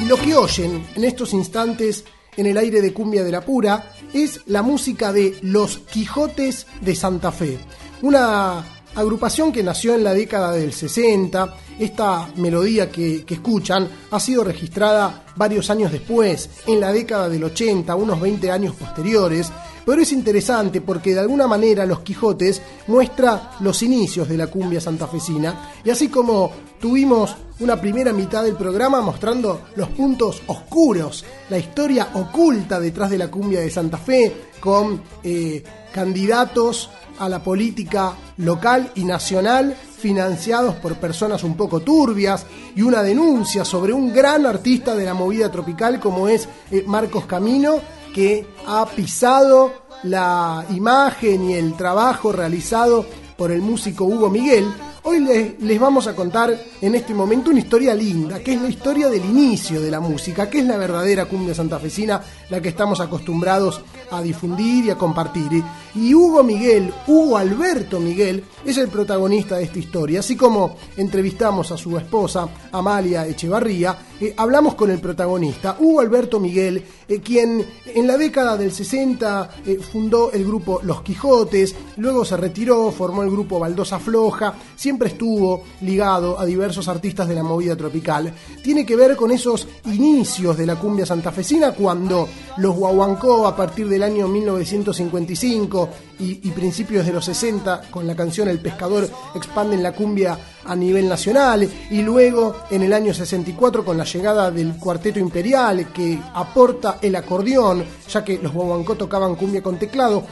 Y lo que oyen en estos instantes en el aire de Cumbia de la Pura es la música de Los Quijotes de Santa Fe, una agrupación que nació en la década del 60. Esta melodía que, que escuchan ha sido registrada varios años después, en la década del 80, unos 20 años posteriores, pero es interesante porque de alguna manera Los Quijotes muestra los inicios de la cumbia santafesina. Y así como tuvimos una primera mitad del programa mostrando los puntos oscuros, la historia oculta detrás de la cumbia de Santa Fe con eh, candidatos a la política local y nacional financiados por personas un poco turbias y una denuncia sobre un gran artista de la movida tropical como es eh, Marcos Camino que ha pisado la imagen y el trabajo realizado por el músico Hugo Miguel. Hoy les, les, vamos a contar en este momento una historia linda, que es la historia del inicio de la música, que es la verdadera cumbia santafesina, la que estamos acostumbrados a difundir y a compartir. Y Hugo Miguel, Hugo Alberto Miguel, es el protagonista de esta historia. Así como entrevistamos a su esposa, Amalia Echevarría, eh, hablamos con el protagonista, Hugo Alberto Miguel, eh, quien en la década del 60 eh, fundó el grupo Los Quijotes, luego se retiró, formó el grupo Baldosa Floja, siempre estuvo ligado a diversos artistas de la movida tropical. Tiene que ver con esos inicios de la cumbia santafesina cuando los guaguancó a partir del año 1955 y, principios de los 60 con la canción El Pescador expanden la cumbia a nivel nacional y luego en el año 64 con la llegada del Cuarteto Imperial que aporta el acordeón, ya que los guaguancó tocaban cumbia con teclado,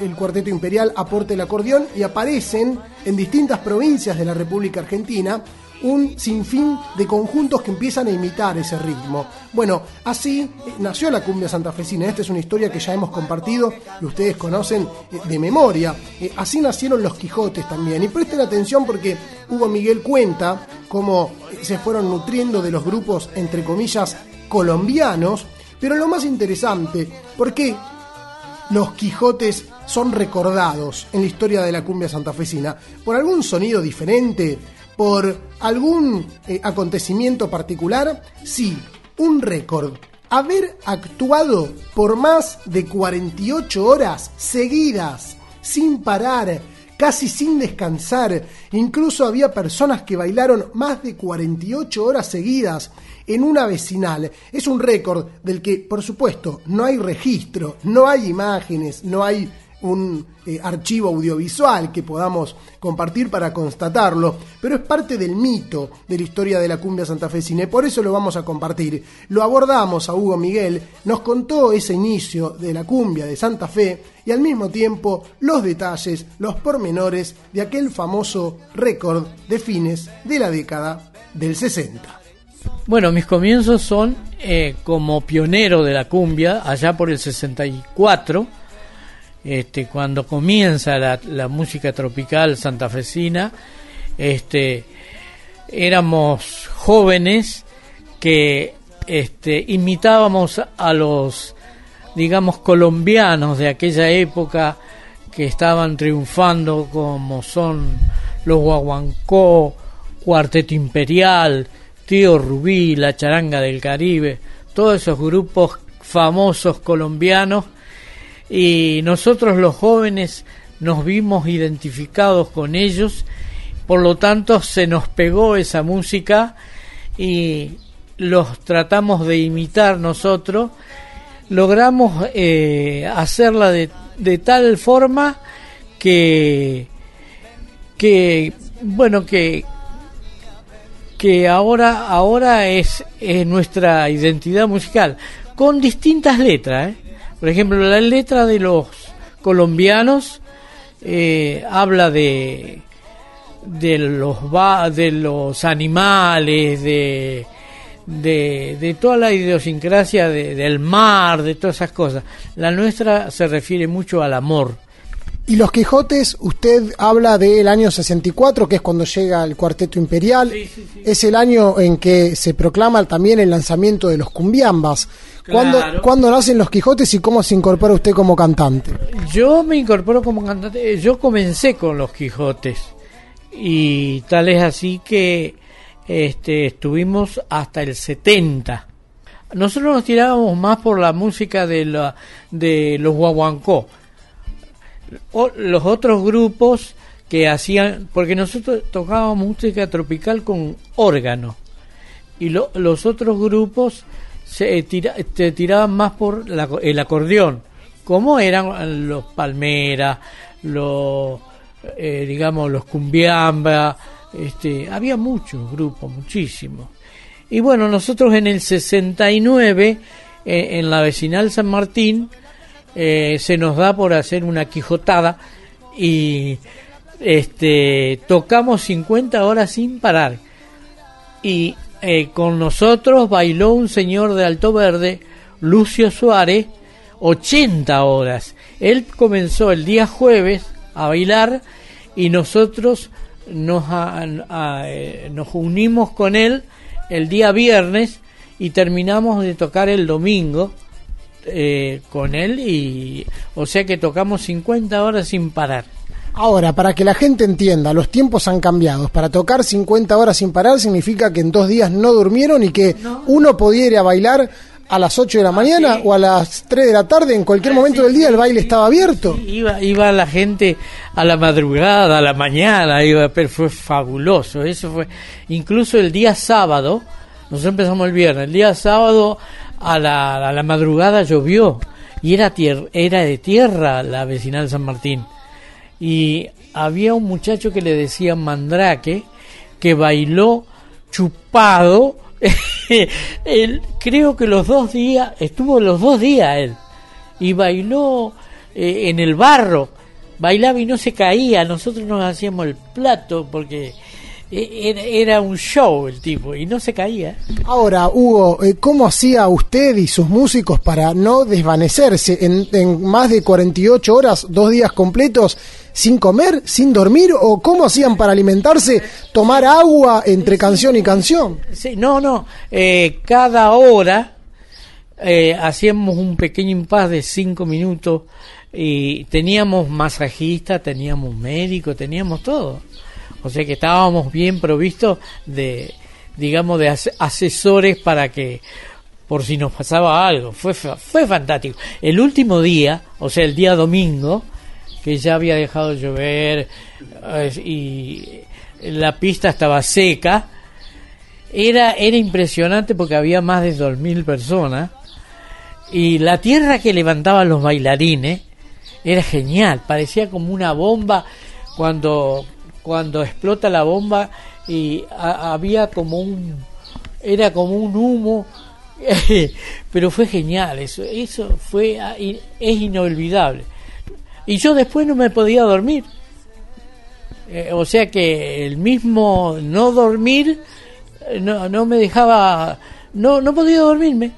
el Cuarteto Imperial aporta el acordeón y aparecen en distintas provincias de la República Argentina un sinfín de conjuntos que empiezan a imitar ese ritmo. Bueno, así nació la cumbia santafesina. Esta es una historia que ya hemos compartido y ustedes conocen de memoria. Así nacieron los Quijotes también. Y presten atención porque Hugo Miguel cuenta cómo se fueron nutriendo de los grupos, entre comillas, colombianos. Pero lo más interesante, ¿por qué los Quijotes son recordados en la historia de la cumbia santafesina? ¿Por algún sonido diferente? Por algún eh, acontecimiento particular, sí, un récord. Haber actuado por más de 48 horas seguidas, sin parar, casi sin descansar. Incluso había personas que bailaron más de 48 horas seguidas en una vecinal. Es un récord del que, por supuesto, no hay registro, no hay imágenes, no hay un eh, archivo audiovisual que podamos compartir para constatarlo, pero es parte del mito de la historia de la cumbia santafesina y por eso lo vamos a compartir. Lo abordamos a Hugo Miguel, nos contó ese inicio de la cumbia de Santa Fe y al mismo tiempo los detalles, los pormenores de aquel famoso récord de fines de la década del 60. Bueno, mis comienzos son eh, como pionero de la cumbia, allá por el 64 este, cuando comienza la, música tropical santafesina, este, éramos jóvenes que este, imitábamos a los, digamos, colombianos de aquella época que estaban triunfando como son los Guaguancó, Cuarteto Imperial, Tío Rubí, La Charanga del Caribe, todos esos grupos famosos colombianos y nosotros los jóvenes nos vimos identificados con ellos, por lo tanto se nos pegó esa música y los tratamos de imitar nosotros, logramos eh, hacerla de, tal forma que, que bueno, que, que ahora, ahora es, es nuestra identidad musical, con distintas letras. ¿eh? Por ejemplo, la letra de los colombianos eh, habla de de los va- de los animales de, de de toda la idiosincrasia de- del mar de todas esas cosas la nuestra se refiere mucho al amor Y los Quijotes, usted habla del año 64, que es cuando llega el Cuarteto Imperial. Es el año en que se proclama también el lanzamiento de los cumbiambas. ¿Cuándo, Claro. ¿Cuándo nacen los Quijotes y cómo se incorpora usted como cantante? Yo me incorporo como cantante, yo comencé con los Quijotes y tal es así que este, estuvimos hasta el 70. Nosotros nos tirábamos más por la música de, la, de los guaguancó. O- los otros grupos que hacían, porque nosotros tocábamos música tropical con órgano y lo- los otros grupos se eh, tira- tiraban más por la- el acordeón, como eran los Palmera, los eh, digamos los Cumbiamba, este, había muchos grupos, muchísimos. Y bueno, nosotros en el 69 eh, en la vecinal San Martín se nos da por hacer una quijotada y este tocamos 50 horas sin parar. Y eh, con nosotros bailó un señor de Alto Verde, Lucio Suárez, 80 horas. Él comenzó el día jueves a bailar y nosotros nos, eh, nos unimos con él el día viernes y terminamos de tocar el domingo eh, con él y o sea que tocamos 50 horas sin parar. Ahora, para que la gente entienda, los tiempos han cambiado. Para tocar 50 horas sin parar significa que en dos días no durmieron y que uno podía ir a bailar a las 8 de la mañana o a las 3 de la tarde. En cualquier momento del día el baile estaba abierto. Iba, iba la gente a la madrugada, a la mañana, iba, pero fue fabuloso. Eso fue, incluso el día sábado, nosotros empezamos el viernes, el día sábado a la, a la madrugada llovió y era, tier- era de tierra la vecinal San Martín. Y había un muchacho que le decían Mandrake que bailó chupado. él, creo que los dos días, estuvo los dos días él y bailó eh, en el barro, bailaba y no se caía, nosotros nos hacíamos el plato porque era, era un show el tipo y no se caía. Ahora, Hugo, eh, ¿cómo hacía usted y sus músicos para no desvanecerse en, en más de 48 horas, dos días completos, sin comer, sin dormir? ¿O cómo hacían para alimentarse, tomar agua entre canción y canción? Sí, no, no, eh, cada hora eh, hacíamos un pequeño impas de cinco minutos y teníamos masajista, teníamos médico, teníamos todo. O sea que estábamos bien provistos de, digamos, de ase- asesores para que, por si nos pasaba algo. Fue, fue fantástico. El último día, o sea, el día domingo, que ya había dejado de llover y la pista estaba seca, era, era impresionante porque había más de 2.000 personas. Y la tierra que levantaban los bailarines era genial, parecía como una bomba cuando, cuando explota la bomba y había como un, era como un humo, pero fue genial, eso, eso fue, ah, es inolvidable. Y yo después no me podía dormir. Eh, o sea que el mismo no dormir eh, no, no me dejaba, no, no podía dormirme.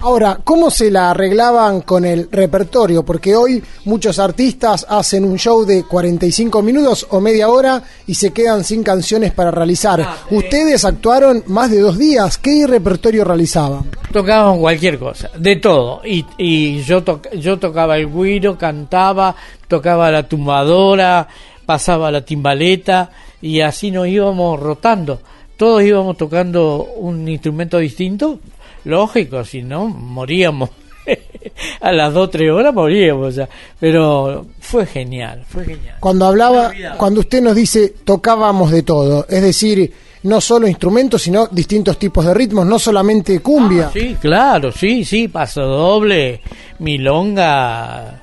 Ahora, ¿cómo se la arreglaban con el repertorio? Porque hoy muchos artistas hacen un show de 45 minutos o media hora y se quedan sin canciones para realizar. Ustedes actuaron más de dos días. ¿Qué repertorio realizaban? Tocábamos cualquier cosa, de todo. Y, y yo, to- yo tocaba el güiro, cantaba, tocaba la tumbadora, pasaba la timbaleta y así nos íbamos rotando. Todos íbamos tocando un instrumento distinto, lógico, si no, moríamos. A las dos, tres horas moríamos ya. Pero fue genial, fue genial. Cuando hablaba, cuando usted nos dice tocábamos de todo, es decir, no solo instrumentos, sino distintos tipos de ritmos, no solamente cumbia. Sí, claro, sí, sí, paso doble, milonga,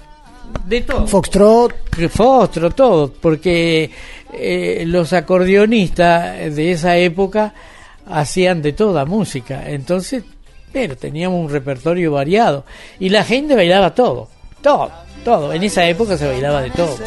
de todo. Foxtrot. Foxtrot, todo, porque eh, los acordeonistas de esa época hacían de toda música, entonces, pero teníamos un repertorio variado y la gente bailaba todo, todo, todo, en esa época se bailaba de todo.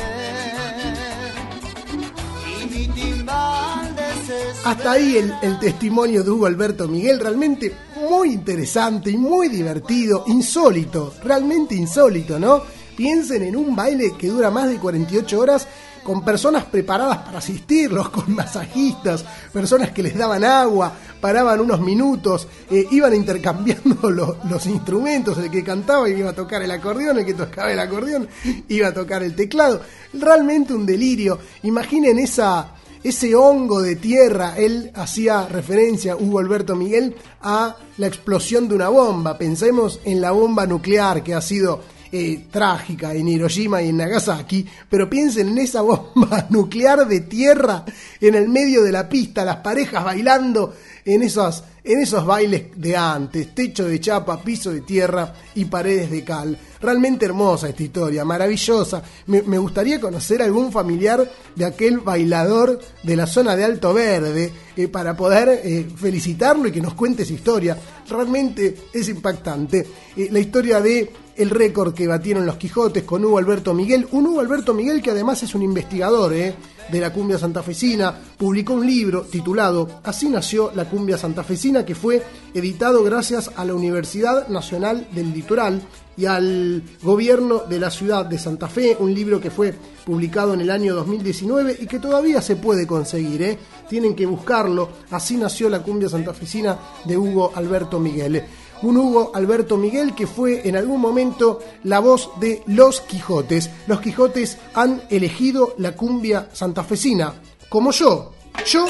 Hasta ahí el, el testimonio de Hugo Alberto Miguel, realmente muy interesante y muy divertido, insólito, realmente insólito, ¿no? Piensen en un baile que dura más de 48 horas con personas preparadas para asistirlos, con masajistas, personas que les daban agua, paraban unos minutos, eh, iban intercambiando lo- los instrumentos, el que cantaba iba a tocar el acordeón, el que tocaba el acordeón iba a tocar el teclado. Realmente un delirio. Imaginen esa ese hongo de tierra, él hacía referencia, Hugo Alberto Miguel, a la explosión de una bomba. Pensemos en la bomba nuclear que ha sido eh, trágica en Hiroshima y en Nagasaki, pero piensen en esa bomba nuclear de tierra en el medio de la pista, las parejas bailando en esos, en esos bailes de antes, techo de chapa, piso de tierra y paredes de cal. Realmente hermosa esta historia, maravillosa. Me, gustaría conocer algún familiar de aquel bailador de la zona de Alto Verde eh, para poder eh, felicitarlo y que nos cuente su historia. Realmente es impactante. La historia de el récord que batieron los Quijotes con Hugo Alberto Miguel. Un Hugo Alberto Miguel que además es un investigador eh, de la cumbia santafesina. Publicó un libro titulado Así nació la cumbia santafesina que fue editado gracias a la Universidad Nacional del Litoral y al gobierno de la ciudad de Santa Fe, un libro que fue publicado en el año 2019 y que todavía se puede conseguir, ¿eh? tienen que buscarlo, así nació la cumbia santafesina de Hugo Alberto Miguel. Un Hugo Alberto Miguel que fue en algún momento la voz de Los Quijotes. Los Quijotes han elegido la cumbia santafesina, como yo. Yo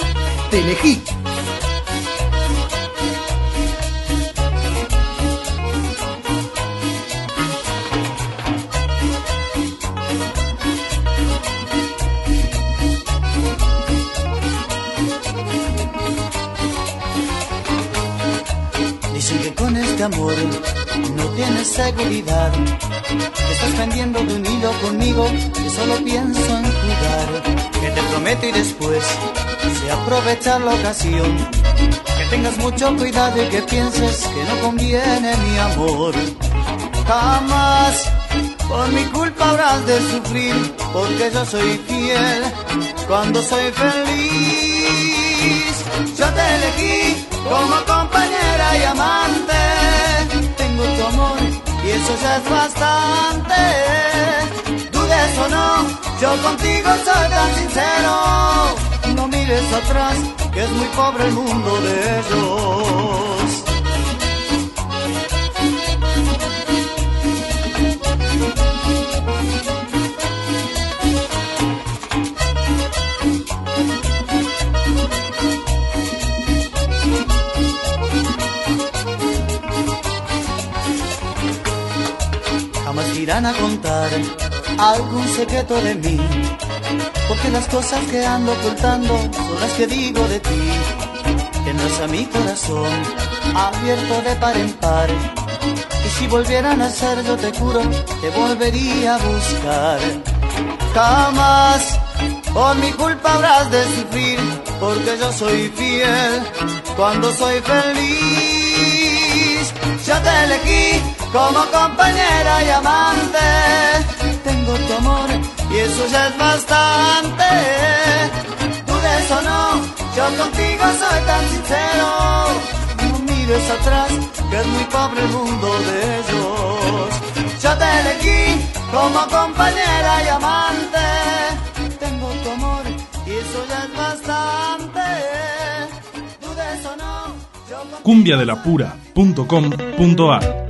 te elegí. Amor no tienes seguridad. Estás pendiendo de un hilo conmigo, que solo pienso en jugar. Que te prometo y después se aprovechar la ocasión. Que tengas mucho cuidado y que pienses que no conviene mi amor. Jamás por mi culpa habrás de sufrir, porque yo soy fiel cuando soy feliz. Yo te elegí como compañera y amante. Y eso ya es bastante. Dudes o no, yo contigo soy tan sincero. No mires atrás, que es muy pobre el mundo de ellos. Irán a contar algún secreto de mí. Porque las cosas que ando ocultando son las que digo de ti. Tendrás a mi corazón abierto de par en par. Y si volvieran a ser, yo te juro, te volvería a buscar. Jamás por mi culpa habrás de sufrir, porque yo soy fiel cuando soy feliz. Yo te elegí como compañera y amante. Tengo tu amor y eso ya es bastante. Dudes o no, yo contigo soy tan sincero. No mires atrás, que es muy pobre el mundo de ellos. Yo te elegí como compañera y amante. Tengo tu amor y eso ya es bastante. Dudes o no, yo cumbiadelapura.com.ar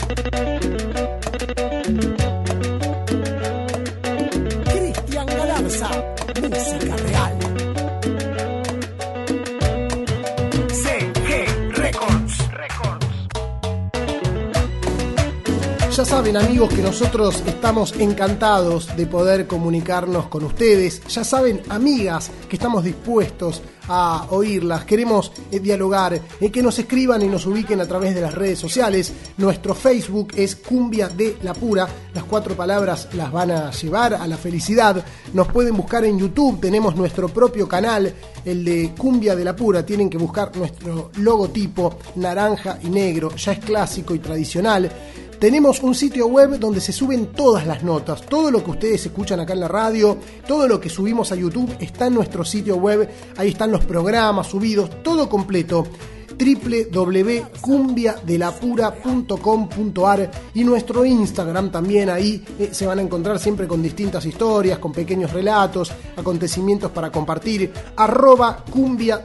saben amigos que nosotros estamos encantados de poder comunicarnos con ustedes. Ya saben amigas que estamos dispuestos a oírlas. Queremos eh, dialogar, eh, que nos escriban y nos ubiquen a través de las redes sociales. Nuestro Facebook es Cumbia de la Pura. Las cuatro palabras las van a llevar a la felicidad. Nos pueden buscar en YouTube. Tenemos nuestro propio canal, el de Cumbia de la Pura. Tienen que buscar nuestro logotipo naranja y negro. Ya es clásico y tradicional. Tenemos un sitio web donde se suben todas las notas, todo lo que ustedes escuchan acá en la radio, todo lo que subimos a YouTube está en nuestro sitio web, ahí están los programas subidos, todo completo. www.cumbiadelapura.com.ar y nuestro Instagram también. Ahí eh, se van a encontrar siempre con distintas historias, con pequeños relatos, acontecimientos para compartir, arroba cumbia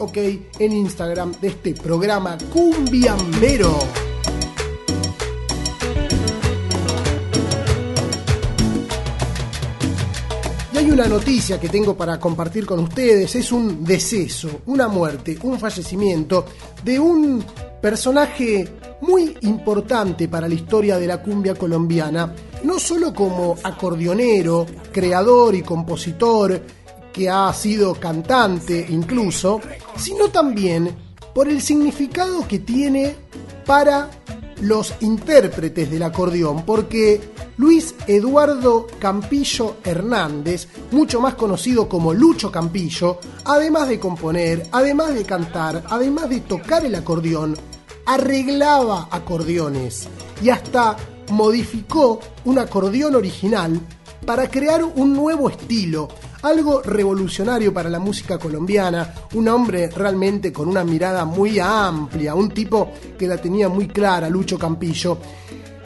ok, en Instagram de este programa Cumbiambero. Una noticia que tengo para compartir con ustedes, es un deceso, una muerte, un fallecimiento de un personaje muy importante para la historia de la cumbia colombiana, no solo como acordeonero, creador y compositor, que ha sido cantante incluso, sino también por el significado que tiene para los intérpretes del acordeón, porque Luis Eduardo Campillo Hernández, mucho más conocido como Lucho Campillo, además de componer, además de cantar, además de tocar el acordeón, arreglaba acordeones y hasta modificó un acordeón original para crear un nuevo estilo, algo revolucionario para la música colombiana, un hombre realmente con una mirada muy amplia, un tipo que la tenía muy clara, Lucho Campillo.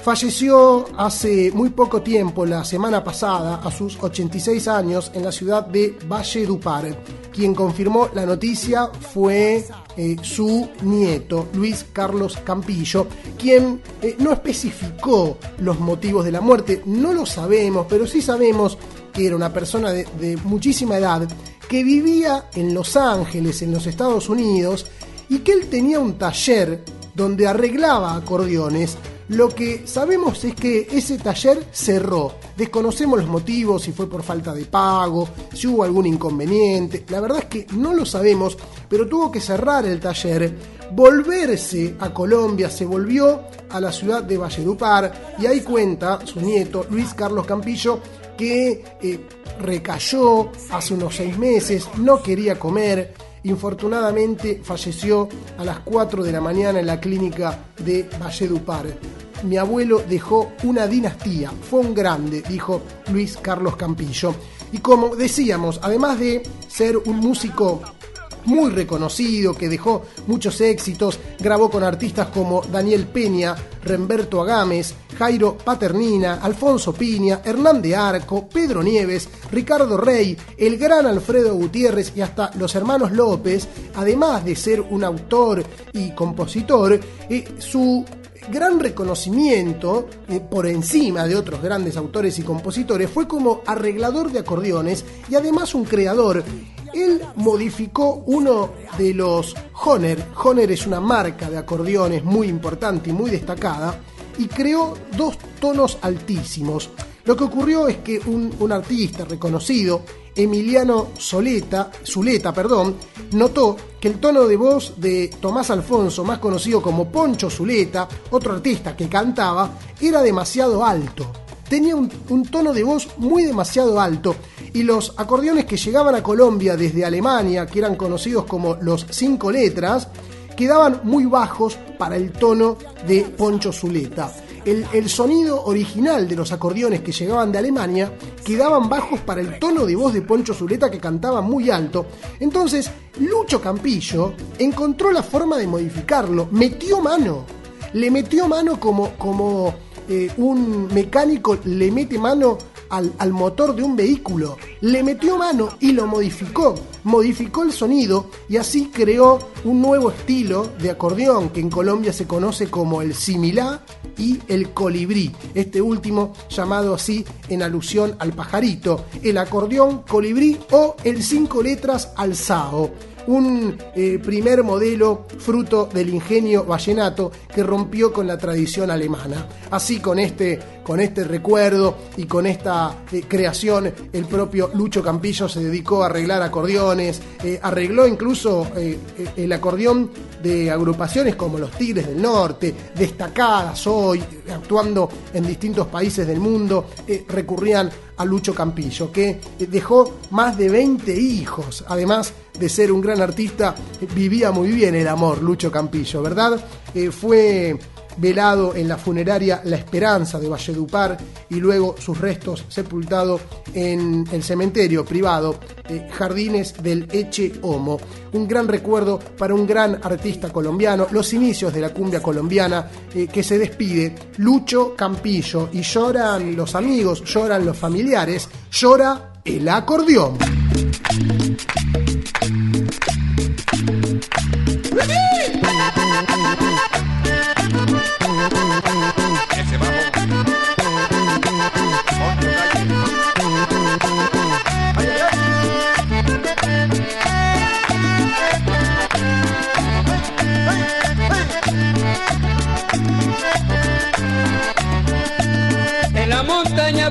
Falleció hace muy poco tiempo, la semana pasada, a sus 86 años, en la ciudad de Valledupar. Quien confirmó la noticia fue eh, su nieto, Luis Carlos Campillo, quien eh, no especificó los motivos de la muerte. No lo sabemos, pero sí sabemos que era una persona de, de muchísima edad que vivía en Los Ángeles, en los Estados Unidos, y que él tenía un taller donde arreglaba acordeones. Lo que sabemos es que ese taller cerró. Desconocemos los motivos, si fue por falta de pago, si hubo algún inconveniente. La verdad es que no lo sabemos, pero tuvo que cerrar el taller, volverse a Colombia, se volvió a la ciudad de Valledupar y ahí cuenta su nieto Luis Carlos Campillo que eh, recayó hace unos seis meses, no quería comer, infortunadamente falleció a las 4 de la mañana en la clínica de Valledupar. Mi abuelo dejó una dinastía, fue un grande, dijo Luis Carlos Campillo. Y como decíamos, además de ser un músico muy reconocido, que dejó muchos éxitos, grabó con artistas como Daniel Peña, Remberto Agames, Jairo Paternina, Alfonso Piña, Hernán de Arco, Pedro Nieves, Ricardo Rey, el gran Alfredo Gutiérrez y hasta los hermanos López, además de ser un autor y compositor, eh, su gran reconocimiento eh, por encima de otros grandes autores y compositores fue como arreglador de acordeones y además un creador. Él modificó uno de los Honer. Honer es una marca de acordeones muy importante y muy destacada. Y creó dos tonos altísimos. Lo que ocurrió es que un, un artista reconocido, Emiliano Soleta, Zuleta, perdón, notó que el tono de voz de Tomás Alfonso, más conocido como Poncho Zuleta, otro artista que cantaba, era demasiado alto. Tenía un, tono de voz muy demasiado alto y los acordeones que llegaban a Colombia desde Alemania, que eran conocidos como los cinco letras, quedaban muy bajos para el tono de Poncho Zuleta. el, el sonido original de los acordeones que llegaban de Alemania quedaban bajos para el tono de voz de Poncho Zuleta que cantaba muy alto. Entonces, Lucho Campillo encontró la forma de modificarlo, metió mano, le metió mano como, como eh, un mecánico le mete mano al, al motor de un vehículo, le metió mano y lo modificó, modificó el sonido y así creó un nuevo estilo de acordeón que en Colombia se conoce como el similá y el colibrí, este último llamado así en alusión al pajarito, el acordeón colibrí o el cinco letras alzado un eh, primer modelo fruto del ingenio vallenato que rompió con la tradición alemana. Así con este, con este recuerdo y con esta eh, creación, el propio Lucho Campillo se dedicó a arreglar acordeones, eh, arregló incluso eh, eh, el acordeón de agrupaciones como los Tigres del Norte, destacadas hoy, actuando en distintos países del mundo, recurrían a Lucho Campillo, que dejó más de 20 hijos, además de ser un gran artista, vivía muy bien el amor, Lucho Campillo, ¿verdad? Fue velado en la funeraria La Esperanza de Valledupar y luego sus restos sepultados en el cementerio privado Jardines del Eche Homo. Un gran recuerdo para un gran artista colombiano, los inicios de la cumbia colombiana eh, que se despide, Lucho Campillo, y lloran los amigos, lloran los familiares, llora el acordeón.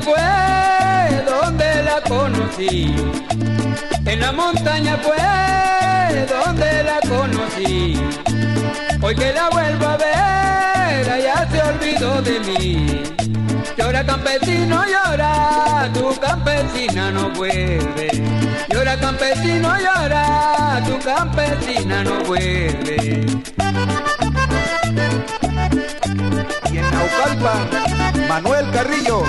Fue donde la conocí. En la montaña fue donde la conocí. Hoy que la vuelvo a ver, allá se olvidó de mí. Llora campesino, llora, tu campesina no vuelve. Llora campesino, llora, tu campesina no vuelve. Y en Naucalpan, Manuel Carrillo.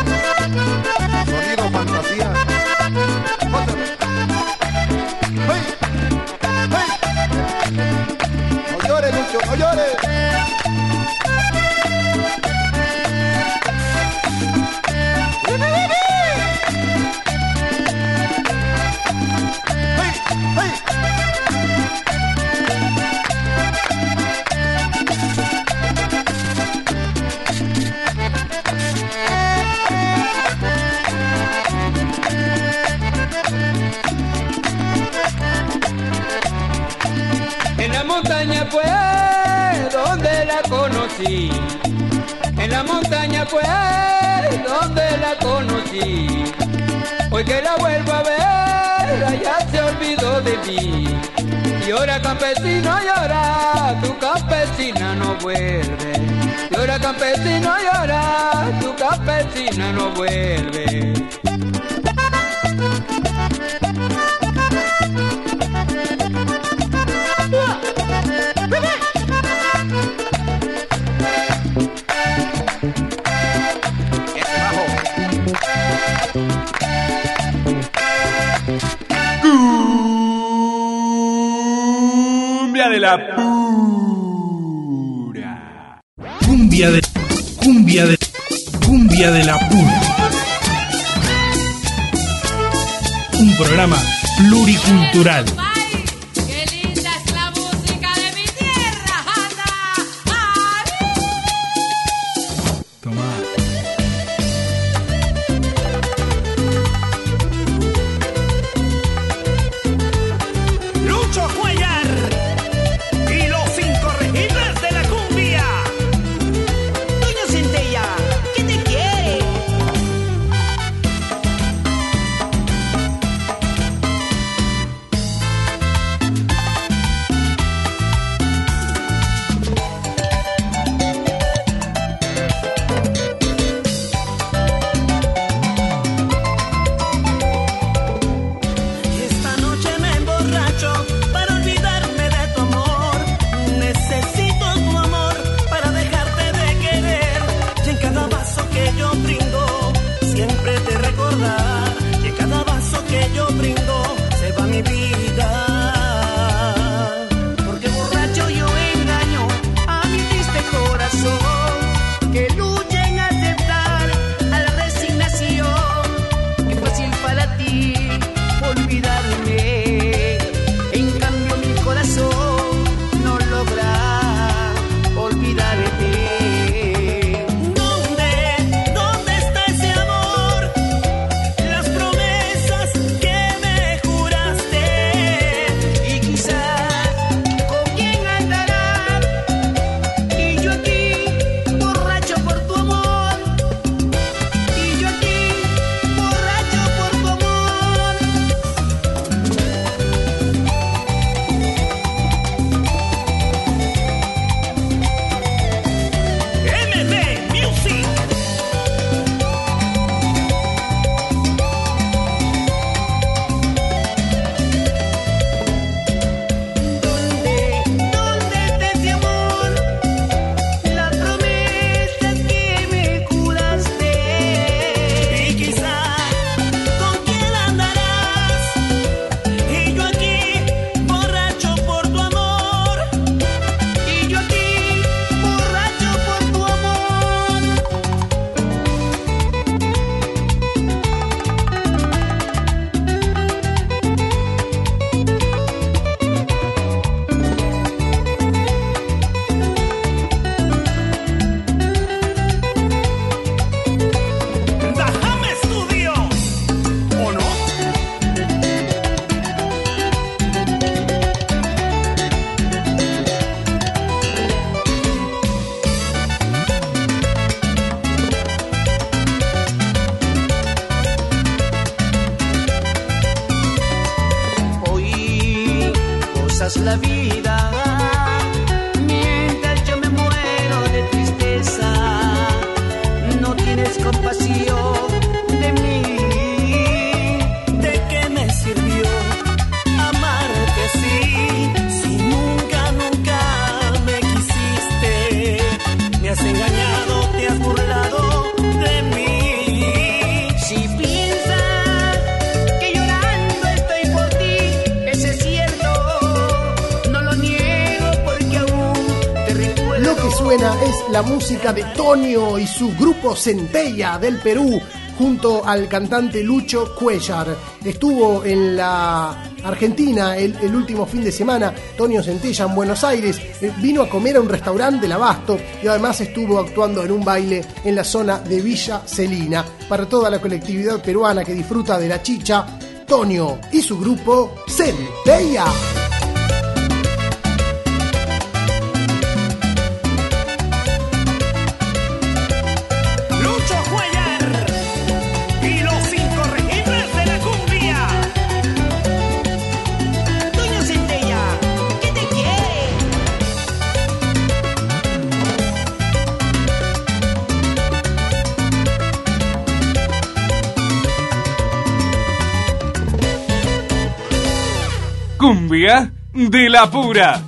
Fue donde la conocí. Hoy que la vuelvo a ver, allá se olvidó de mí. Llora campesino, llora, tu campesina no vuelve. Llora campesino, llora, tu campesina no vuelve. La pura. Cumbia de. Cumbia de. Cumbia de la pura. Un programa pluricultural. Das la vida. Es la música de Tonio y su grupo Centella del Perú junto al cantante Lucho Cuellar. Estuvo en la Argentina el, el último fin de semana, Tonio Centella en Buenos Aires, eh, vino a comer a un restaurante del Abasto y además estuvo actuando en un baile en la zona de Villa Celina. Para toda la colectividad peruana que disfruta de la chicha, Tonio y su grupo Centella. Cumbia de la pura.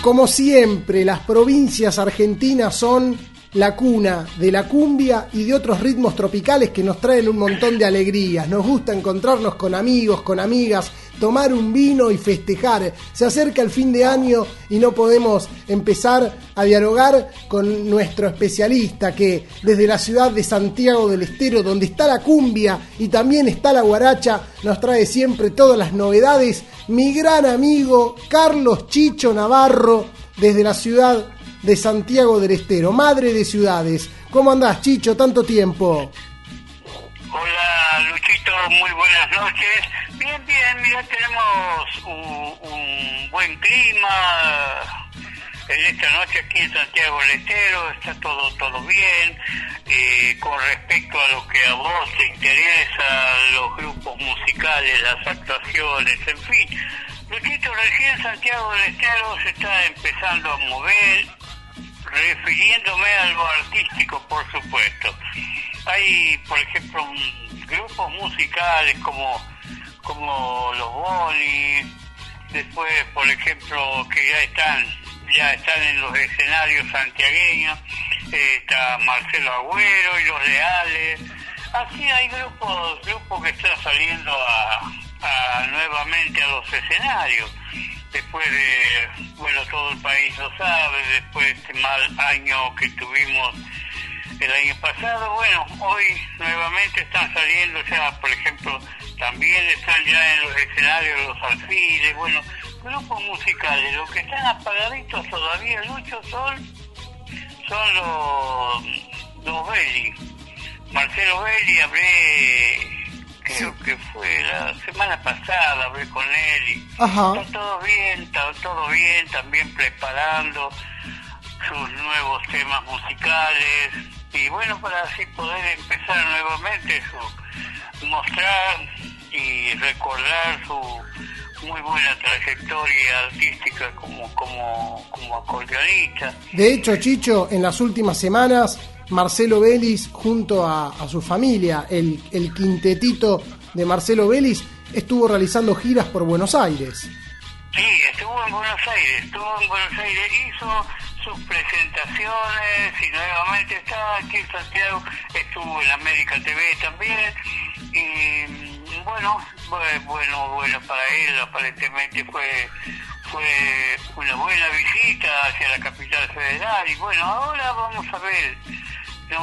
Como siempre, las provincias argentinas son la cuna de la cumbia y de otros ritmos tropicales que nos traen un montón de alegrías. Nos gusta encontrarnos con amigos, con amigas, tomar un vino y festejar. Se acerca el fin de año y no podemos empezar a dialogar con nuestro especialista que desde la ciudad de Santiago del Estero, donde está la cumbia y también está la guaracha, nos trae siempre todas las novedades. Mi gran amigo Carlos Chicho Navarro, desde la ciudad de Santiago del Estero, madre de ciudades. ¿Cómo andás, Chicho? Tanto tiempo. Hola Luchito, muy buenas noches. Bien, bien, mira, tenemos un, un buen clima. En esta noche aquí en Santiago del Estero está todo todo bien. Eh, con respecto a lo que a vos te interesa, los grupos musicales, las actuaciones, en fin. Luchito, recién Santiago del Estero se está empezando a mover, refiriéndome a lo artístico, por supuesto. Hay, por ejemplo, un- grupos musicales como, como los Boni, después, por ejemplo, que ya están, ya están en los escenarios santiagueños, eh, está Marcelo Agüero y los Leales. Así hay grupos, grupos que están saliendo a, a nuevamente a los escenarios después de, bueno, todo el país lo sabe, después de este mal año que tuvimos el año pasado, bueno, hoy nuevamente están saliendo ya, por ejemplo, también están ya en los escenarios los alfiles, bueno, grupos musicales, los que están apagaditos todavía, Lucho, son, son los, los Belli. Marcelo Belli, hablé, creo que fue la semana pasada, hablé con él y Ajá. está todo bien, está todo bien, también preparando sus nuevos temas musicales y bueno, para así poder empezar nuevamente su mostrar y recordar su muy buena trayectoria artística como como como acordeonista. De hecho, Chicho, en las últimas semanas, Marcelo Vélez, junto a, a su familia, el, el quintetito de Marcelo Vélez, estuvo realizando giras por Buenos Aires. Sí, estuvo en Buenos Aires, estuvo en Buenos Aires, hizo sus presentaciones y nuevamente está aquí en Santiago, estuvo en América TV también y bueno, bueno, bueno para él, aparentemente fue fue una buena visita hacia la capital federal y bueno, ahora vamos a ver. No,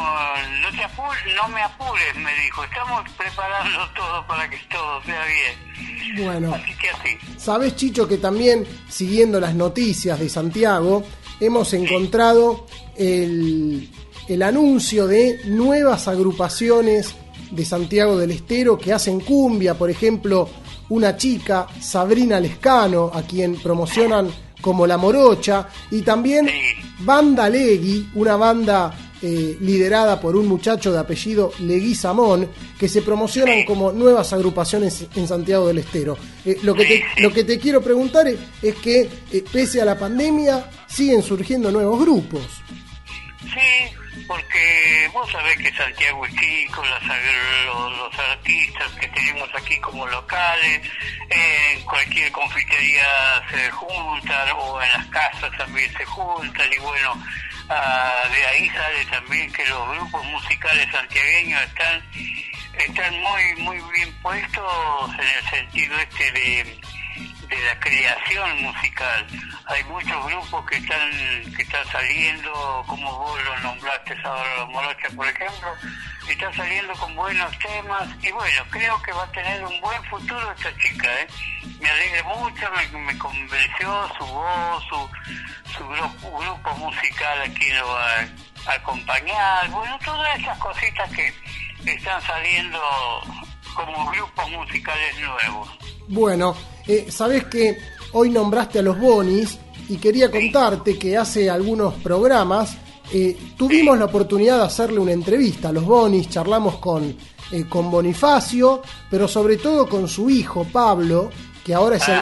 no, te apures, no me apures, me dijo. Estamos preparando todo para que todo sea bien. Bueno. Así que así. Sabes, Chicho, que también, siguiendo las noticias de Santiago, hemos encontrado el, el anuncio de nuevas agrupaciones de Santiago del Estero que hacen cumbia, por ejemplo, una chica, Sabrina Lescano, a quien promocionan como La Morocha, y también Banda Legui, una banda eh, liderada por un muchacho de apellido Leguizamón, que se promocionan como nuevas agrupaciones en Santiago del Estero. Eh, lo, que te, lo que te quiero preguntar es, es que, eh, pese a la pandemia, siguen surgiendo nuevos grupos. Sí, porque vos sabés que Santiago es chico, las- los, los artistas que tenemos aquí como locales, en cualquier confitería se juntan o en las casas también se juntan y bueno, ah, de ahí sale también que los grupos musicales santiagueños están están muy muy bien puestos en el sentido este de de la creación musical. Hay muchos grupos que están que están saliendo, como vos lo nombraste los Morocha, por ejemplo, están saliendo con buenos temas y bueno, creo que va a tener un buen futuro esta chica, ¿eh? Me alegra mucho, me, me convenció su voz, su, su grupo, grupo musical aquí lo va a acompañar, bueno, todas esas cositas que están saliendo como grupos musicales nuevos. Bueno, eh, sabés que hoy nombraste a los Bonis y quería contarte que hace algunos programas eh, tuvimos la oportunidad de hacerle una entrevista a los Bonis, charlamos con, eh, con Bonifacio, pero sobre todo con su hijo Pablo, que ahora es el,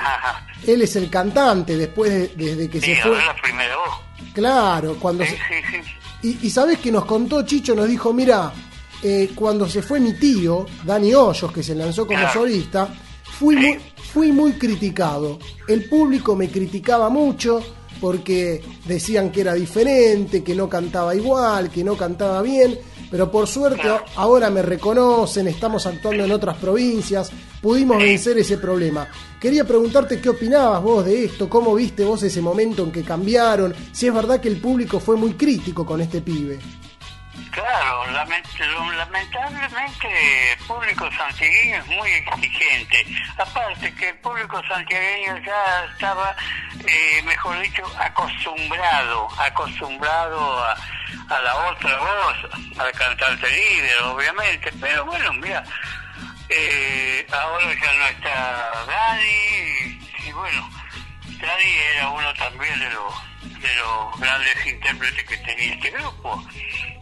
él es el cantante después de, desde que Sí, se fue. ahora la primera voz. Claro, cuando Sí, se- sí. y, y sabes que nos contó Chicho, nos dijo, mira, eh, cuando se fue mi tío, Dani Hoyos, que se lanzó como Claro. solista, fui muy, fui muy criticado. El público me criticaba mucho porque decían que era diferente, que no cantaba igual, que no cantaba bien, pero por suerte ahora me reconocen, estamos actuando en otras provincias, pudimos vencer ese problema. Quería preguntarte qué opinabas vos de esto, cómo viste vos ese momento en que cambiaron, si es verdad que el público fue muy crítico con este pibe. Claro, lamentablemente el público santiagueño es muy exigente. Aparte que el público santiagueño ya estaba, eh, mejor dicho, acostumbrado, acostumbrado a, la otra voz, al cantante líder, obviamente. Pero bueno, mira, eh, ahora ya no está Dani y, y bueno, Dani era uno también de los de los grandes intérpretes que tenía este grupo.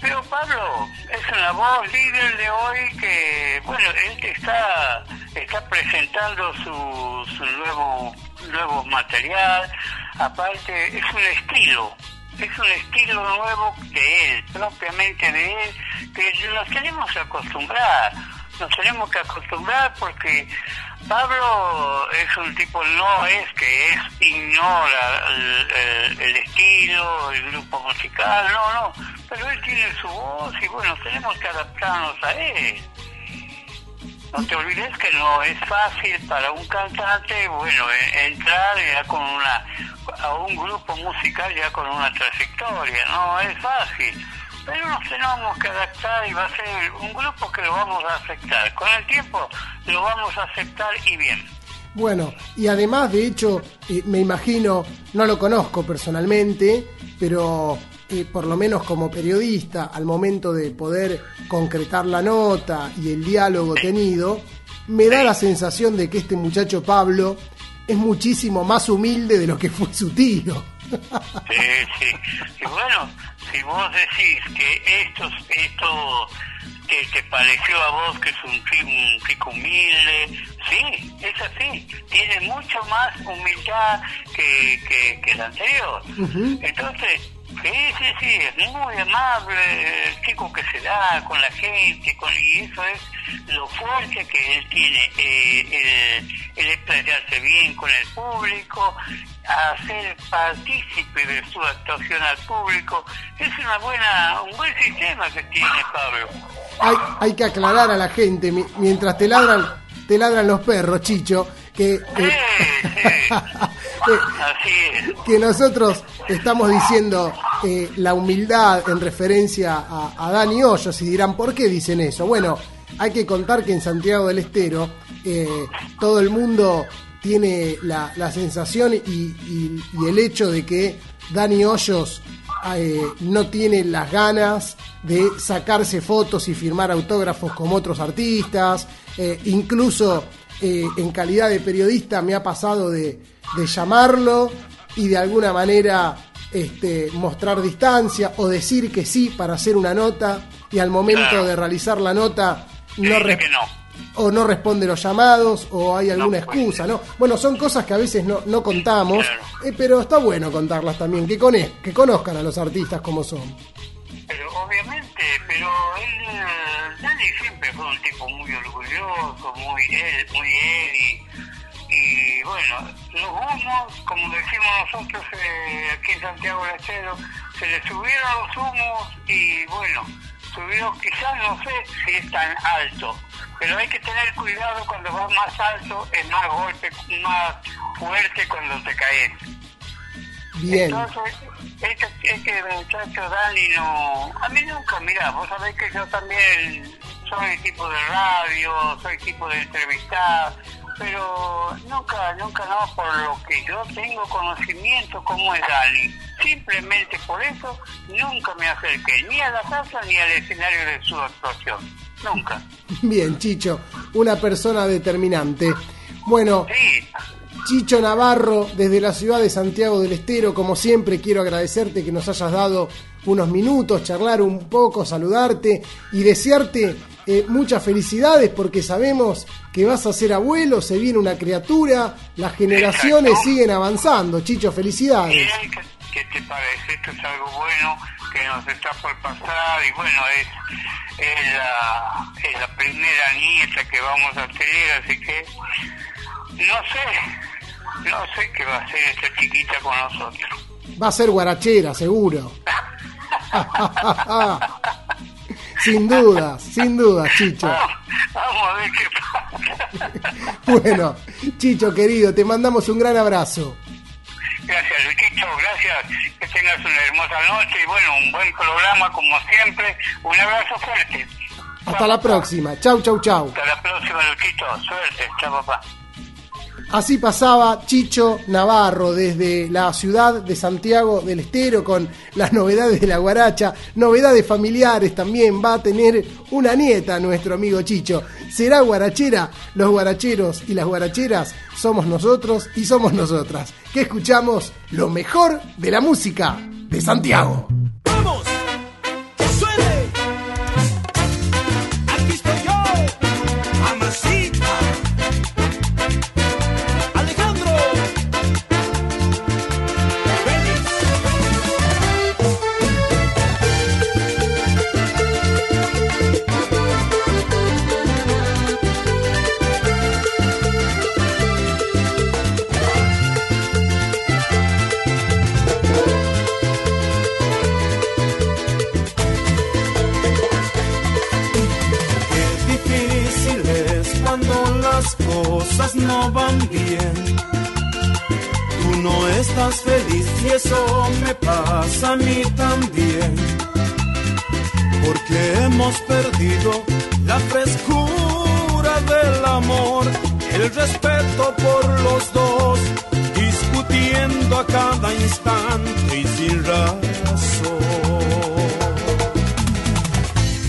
Pero Pablo es una voz líder de hoy que, bueno, él está, está presentando su, su nuevo, nuevo material, aparte es un estilo, es un estilo nuevo de él, propiamente de él, que nos tenemos que acostumbrar, nos tenemos que acostumbrar porque Pablo es un tipo, no es que es, ignora el, el- el estilo, el grupo musical, no, no, pero él tiene su voz y bueno, tenemos que adaptarnos a él. No te olvides que no es fácil para un cantante, bueno, e- entrar ya con una, a un grupo musical ya con una trayectoria, no es fácil. Pero nos tenemos que adaptar y va a ser un grupo que lo vamos a aceptar. Con el tiempo lo vamos a aceptar y bien. Bueno, y además, de hecho, eh, me imagino, no lo conozco personalmente, pero eh, por lo menos como periodista, al momento de poder concretar la nota y el diálogo tenido, me da la sensación de que este muchacho Pablo es muchísimo más humilde de lo que fue su tío. Sí, sí. Y bueno, si vos decís que esto, esto te, te pareció a vos que es un chico humilde, sí, es así. Tiene mucho más humildad que, que, que el anterior. Entonces, sí, sí, sí, es muy amable, chico que se da con la gente, con, y eso es lo fuerte que él tiene, eh, el, el bien con el público, hacer partícipe de su actuación al público, es una buena, un buen sistema que tiene Pablo. Hay, hay que aclarar a la gente, mi- mientras te ladran, te ladran los perros, Chicho, que, eh, que nosotros estamos diciendo eh, la humildad en referencia a, a Dani Hoyos y dirán, ¿por qué dicen eso? Bueno, hay que contar que en Santiago del Estero eh, todo el mundo tiene la, la sensación y, y- y el hecho de que Dani Hoyos no tiene las ganas de sacarse fotos y firmar autógrafos como otros artistas, incluso eh, en calidad de periodista me ha pasado de, de llamarlo y de alguna manera este, mostrar distancia o decir que sí para hacer una nota y al momento Claro. de realizar la nota no, Dice res- que no. o no responde los llamados o hay alguna excusa, ¿no? Bueno, son cosas que a veces no, no contamos, eh, pero está bueno contarlas también, que, cone- que conozcan a los artistas como son. Pero obviamente, pero él, eh, Dani siempre fue un tipo muy orgulloso, muy él, muy él y, y bueno, los humos, como decimos nosotros eh, aquí en Santiago del Estero, se le subieron los humos y bueno, subió quizás no sé si es tan alto, pero hay que tener cuidado cuando vas más alto, es más golpe, más fuerte cuando te caes. Bien. Entonces, este, este muchacho Dani no... A mí nunca, mira, vos sabés que yo también soy tipo de radio, soy tipo de entrevistar, pero nunca, nunca no por lo que yo tengo conocimiento como es Dani. Simplemente por eso nunca me acerqué ni a la casa ni al escenario de su actuación. Nunca. Bien, Chicho, una persona determinante. Bueno, Chicho Navarro, desde la ciudad de Santiago del Estero, como siempre, quiero agradecerte que nos hayas dado unos minutos, charlar un poco, saludarte y desearte eh, muchas felicidades porque sabemos que vas a ser abuelo, se viene una criatura, las generaciones siguen avanzando. Chicho, felicidades. Bien, ¿qué, qué te parece? Esto es algo bueno que nos está por pasar y bueno, es, es, la, es la primera nieta que vamos a tener, así que no sé, no sé qué va a hacer esta chiquita con nosotros. Va a ser guarachera, seguro. sin dudas, sin dudas, Chicho. Vamos a ver qué pasa. Bueno, Chicho querido, te mandamos un gran abrazo. Gracias, Luchito, gracias. Que tengas una hermosa noche y bueno, un buen programa como siempre. Un abrazo fuerte. Hasta la próxima. Chau, chau, chau. Hasta la próxima, Luchito. Suerte. Chao, papá. Así pasaba Chicho Navarro desde la ciudad de Santiago del Estero con las novedades de la guaracha, novedades familiares también. Va a tener una nieta nuestro amigo Chicho. ¿Será guarachera? Los guaracheros y las guaracheras somos nosotros y somos nosotras. Que escuchamos lo mejor de la música de Santiago. No van bien. Tú no estás feliz y eso me pasa a mí también. Porque hemos perdido la frescura del amor, el respeto por los dos, discutiendo a cada instante y sin razón.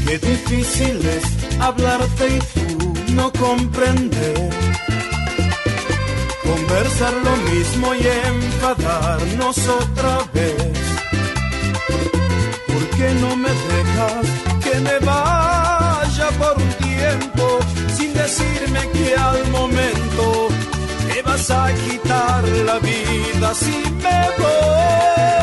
Qué difícil es hablarte y tú no comprender. Conversar lo mismo y enfadarnos otra vez. ¿Por qué no me dejas que me vaya por un tiempo sin decirme que al momento me vas a quitar la vida si me voy?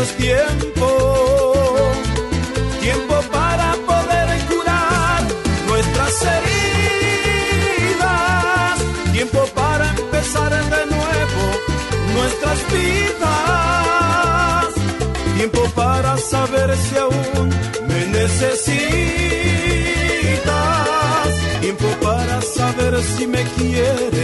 Es tiempo. Tiempo para poder curar nuestras heridas. Tiempo para empezar de nuevo nuestras vidas. Tiempo para saber si aún me necesitas. Tiempo para saber si me quieres.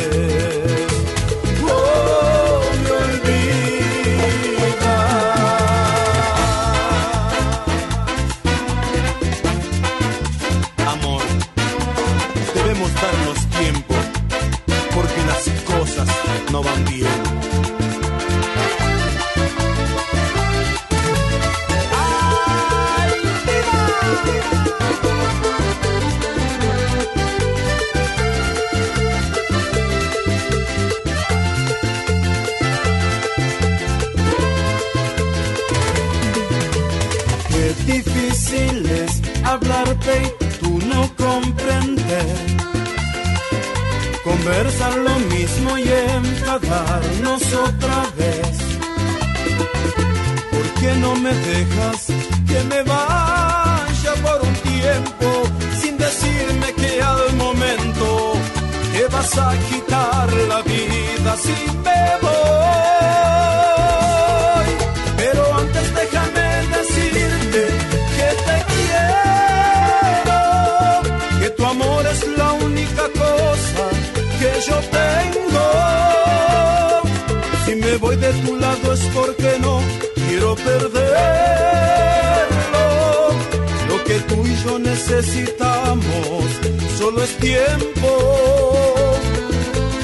Necesitamos solo es tiempo.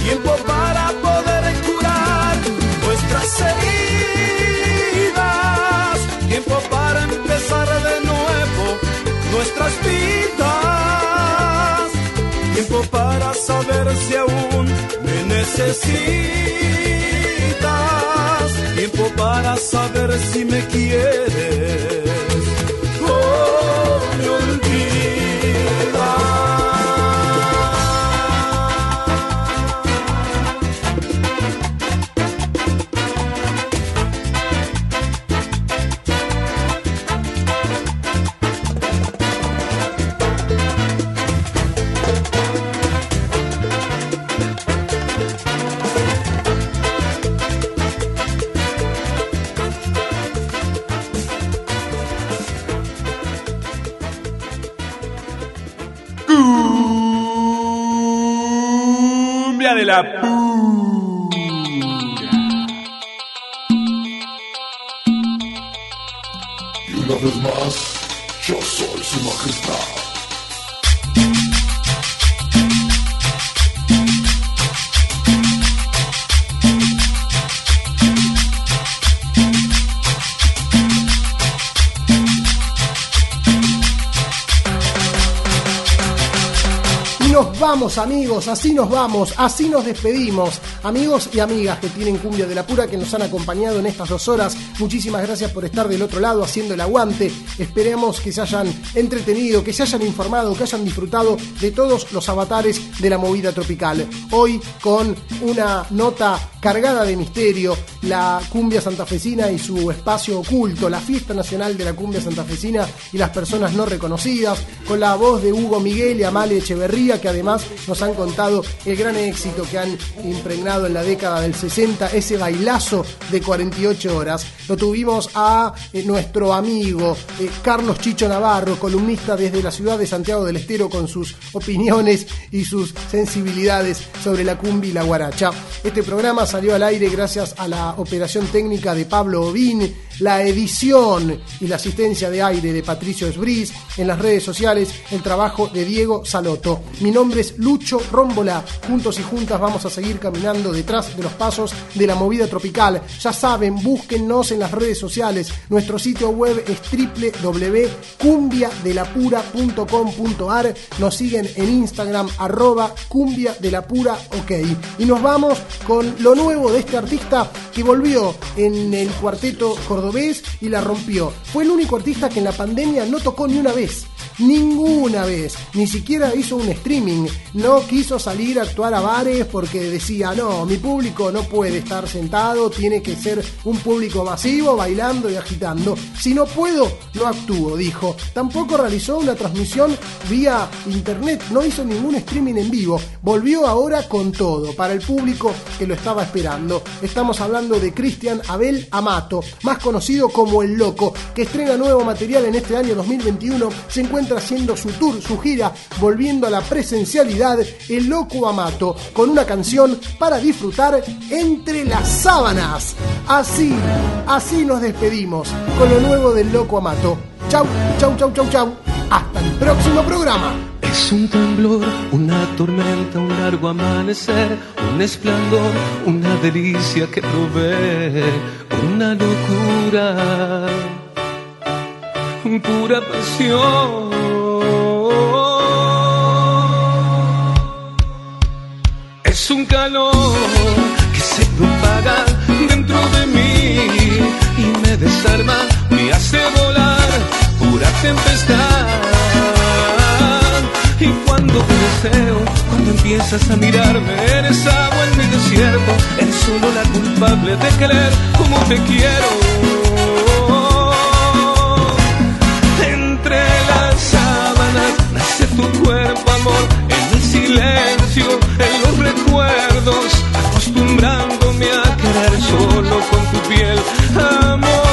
Tiempo para poder curar nuestras heridas. Tiempo para empezar de nuevo nuestras vidas. Tiempo para saber si aún me necesitas. Tiempo para saber si me quieres. Su majestad. Nos vamos amigos, así nos vamos, así nos despedimos. Amigos y amigas que tienen cumbia de la pura que nos han acompañado en estas dos horas, muchísimas gracias por estar del otro lado haciendo el aguante. Esperemos que se hayan entretenido, que se hayan informado, que hayan disfrutado de todos los avatares de la movida tropical. Hoy con una nota cargada de misterio, la cumbia santafesina y su espacio oculto, la fiesta nacional de la cumbia santafesina y las personas no reconocidas, con la voz de Hugo Miguel y Amale Echeverría, que además nos han contado el gran éxito que han impregnado en la década del 60, ese bailazo de 48 horas. Lo tuvimos a eh, nuestro amigo eh, Carlos Chicho Navarro, columnista desde la ciudad de Santiago del Estero, con sus opiniones y sus sensibilidades sobre la cumbia y la guaracha. Este programa salió al aire gracias a la operación técnica de Pablo Ovín, la edición y la asistencia de aire de Patricio Esbris, en las redes sociales el trabajo de Diego Saloto. Mi nombre es Lucho Rómbola. Juntos y juntas vamos a seguir caminando detrás de los pasos de la movida tropical. Ya saben, búsquennos en las redes sociales. Nuestro sitio web es www.cumbiadelapura.com.ar. Nos siguen en Instagram arroba cumbia de la pura ok. Y nos vamos con lo nuevo de este artista que volvió en el cuarteto cordobés y la rompió. Fue el único artista que en la pandemia no tocó ni una vez. Ninguna vez, ni siquiera hizo un streaming, no quiso salir a actuar a bares porque decía, no, mi público no puede estar sentado, tiene que ser un público masivo, bailando y agitando. Si no puedo, no actúo, dijo. Tampoco realizó una transmisión vía internet, no hizo ningún streaming en vivo. Volvió ahora con todo, para el público que lo estaba esperando. Estamos hablando de Cristian Abel Amato, más conocido como El Loco, que estrena nuevo material en este año 2021, se encuentra haciendo su tour, su gira, volviendo a la presencialidad, El Loco Amato, con una canción para disfrutar entre las sábanas. Así, así nos despedimos con lo nuevo del Loco Amato. Chau, chau, chau, chau, chau. Hasta el próximo programa. Es un temblor, una tormenta, un largo amanecer, un esplendor, una delicia que provee, una locura, con pura pasión. Es un calor que se propaga dentro de mí y me desarma, me hace volar pura tempestad. Y cuando te deseo, cuando empiezas a mirarme, eres agua en mi desierto, eres solo la culpable de querer como te quiero. Tu cuerpo, amor, en el silencio, en los recuerdos, acostumbrándome a querer solo con tu piel, amor.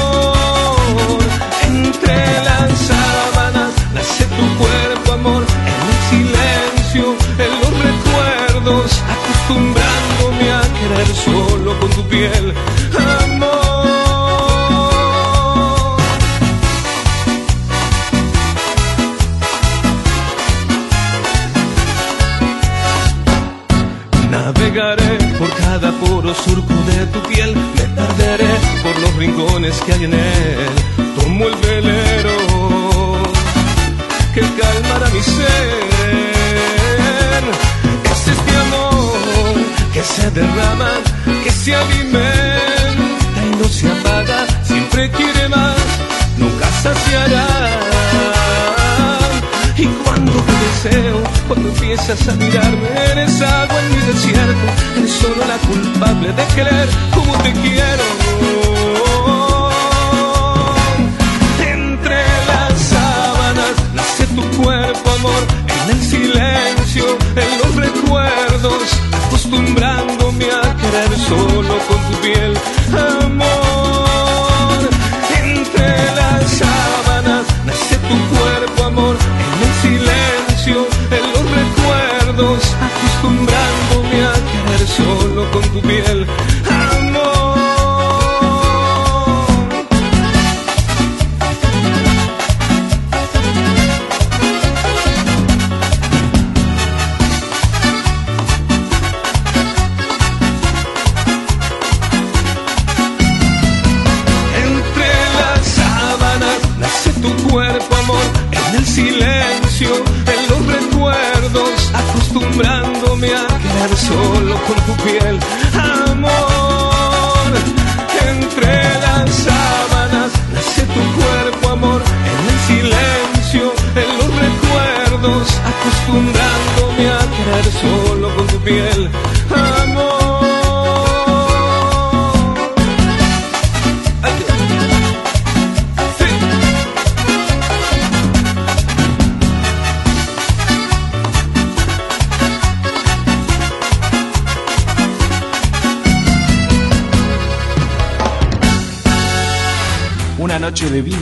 regresas a mirarme, eres agua en mi desierto, eres solo la culpable de que le concubina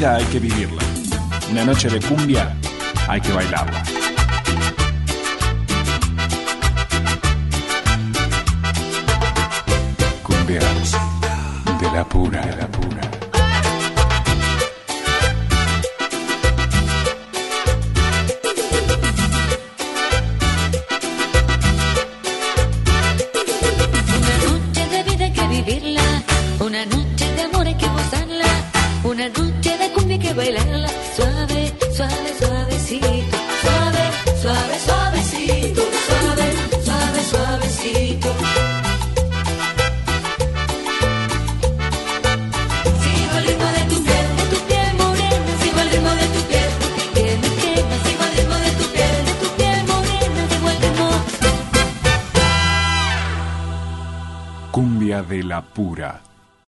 hay que vivirla. Una noche de cumbia hay que bailarla. Cumbia de la pura, de la pura.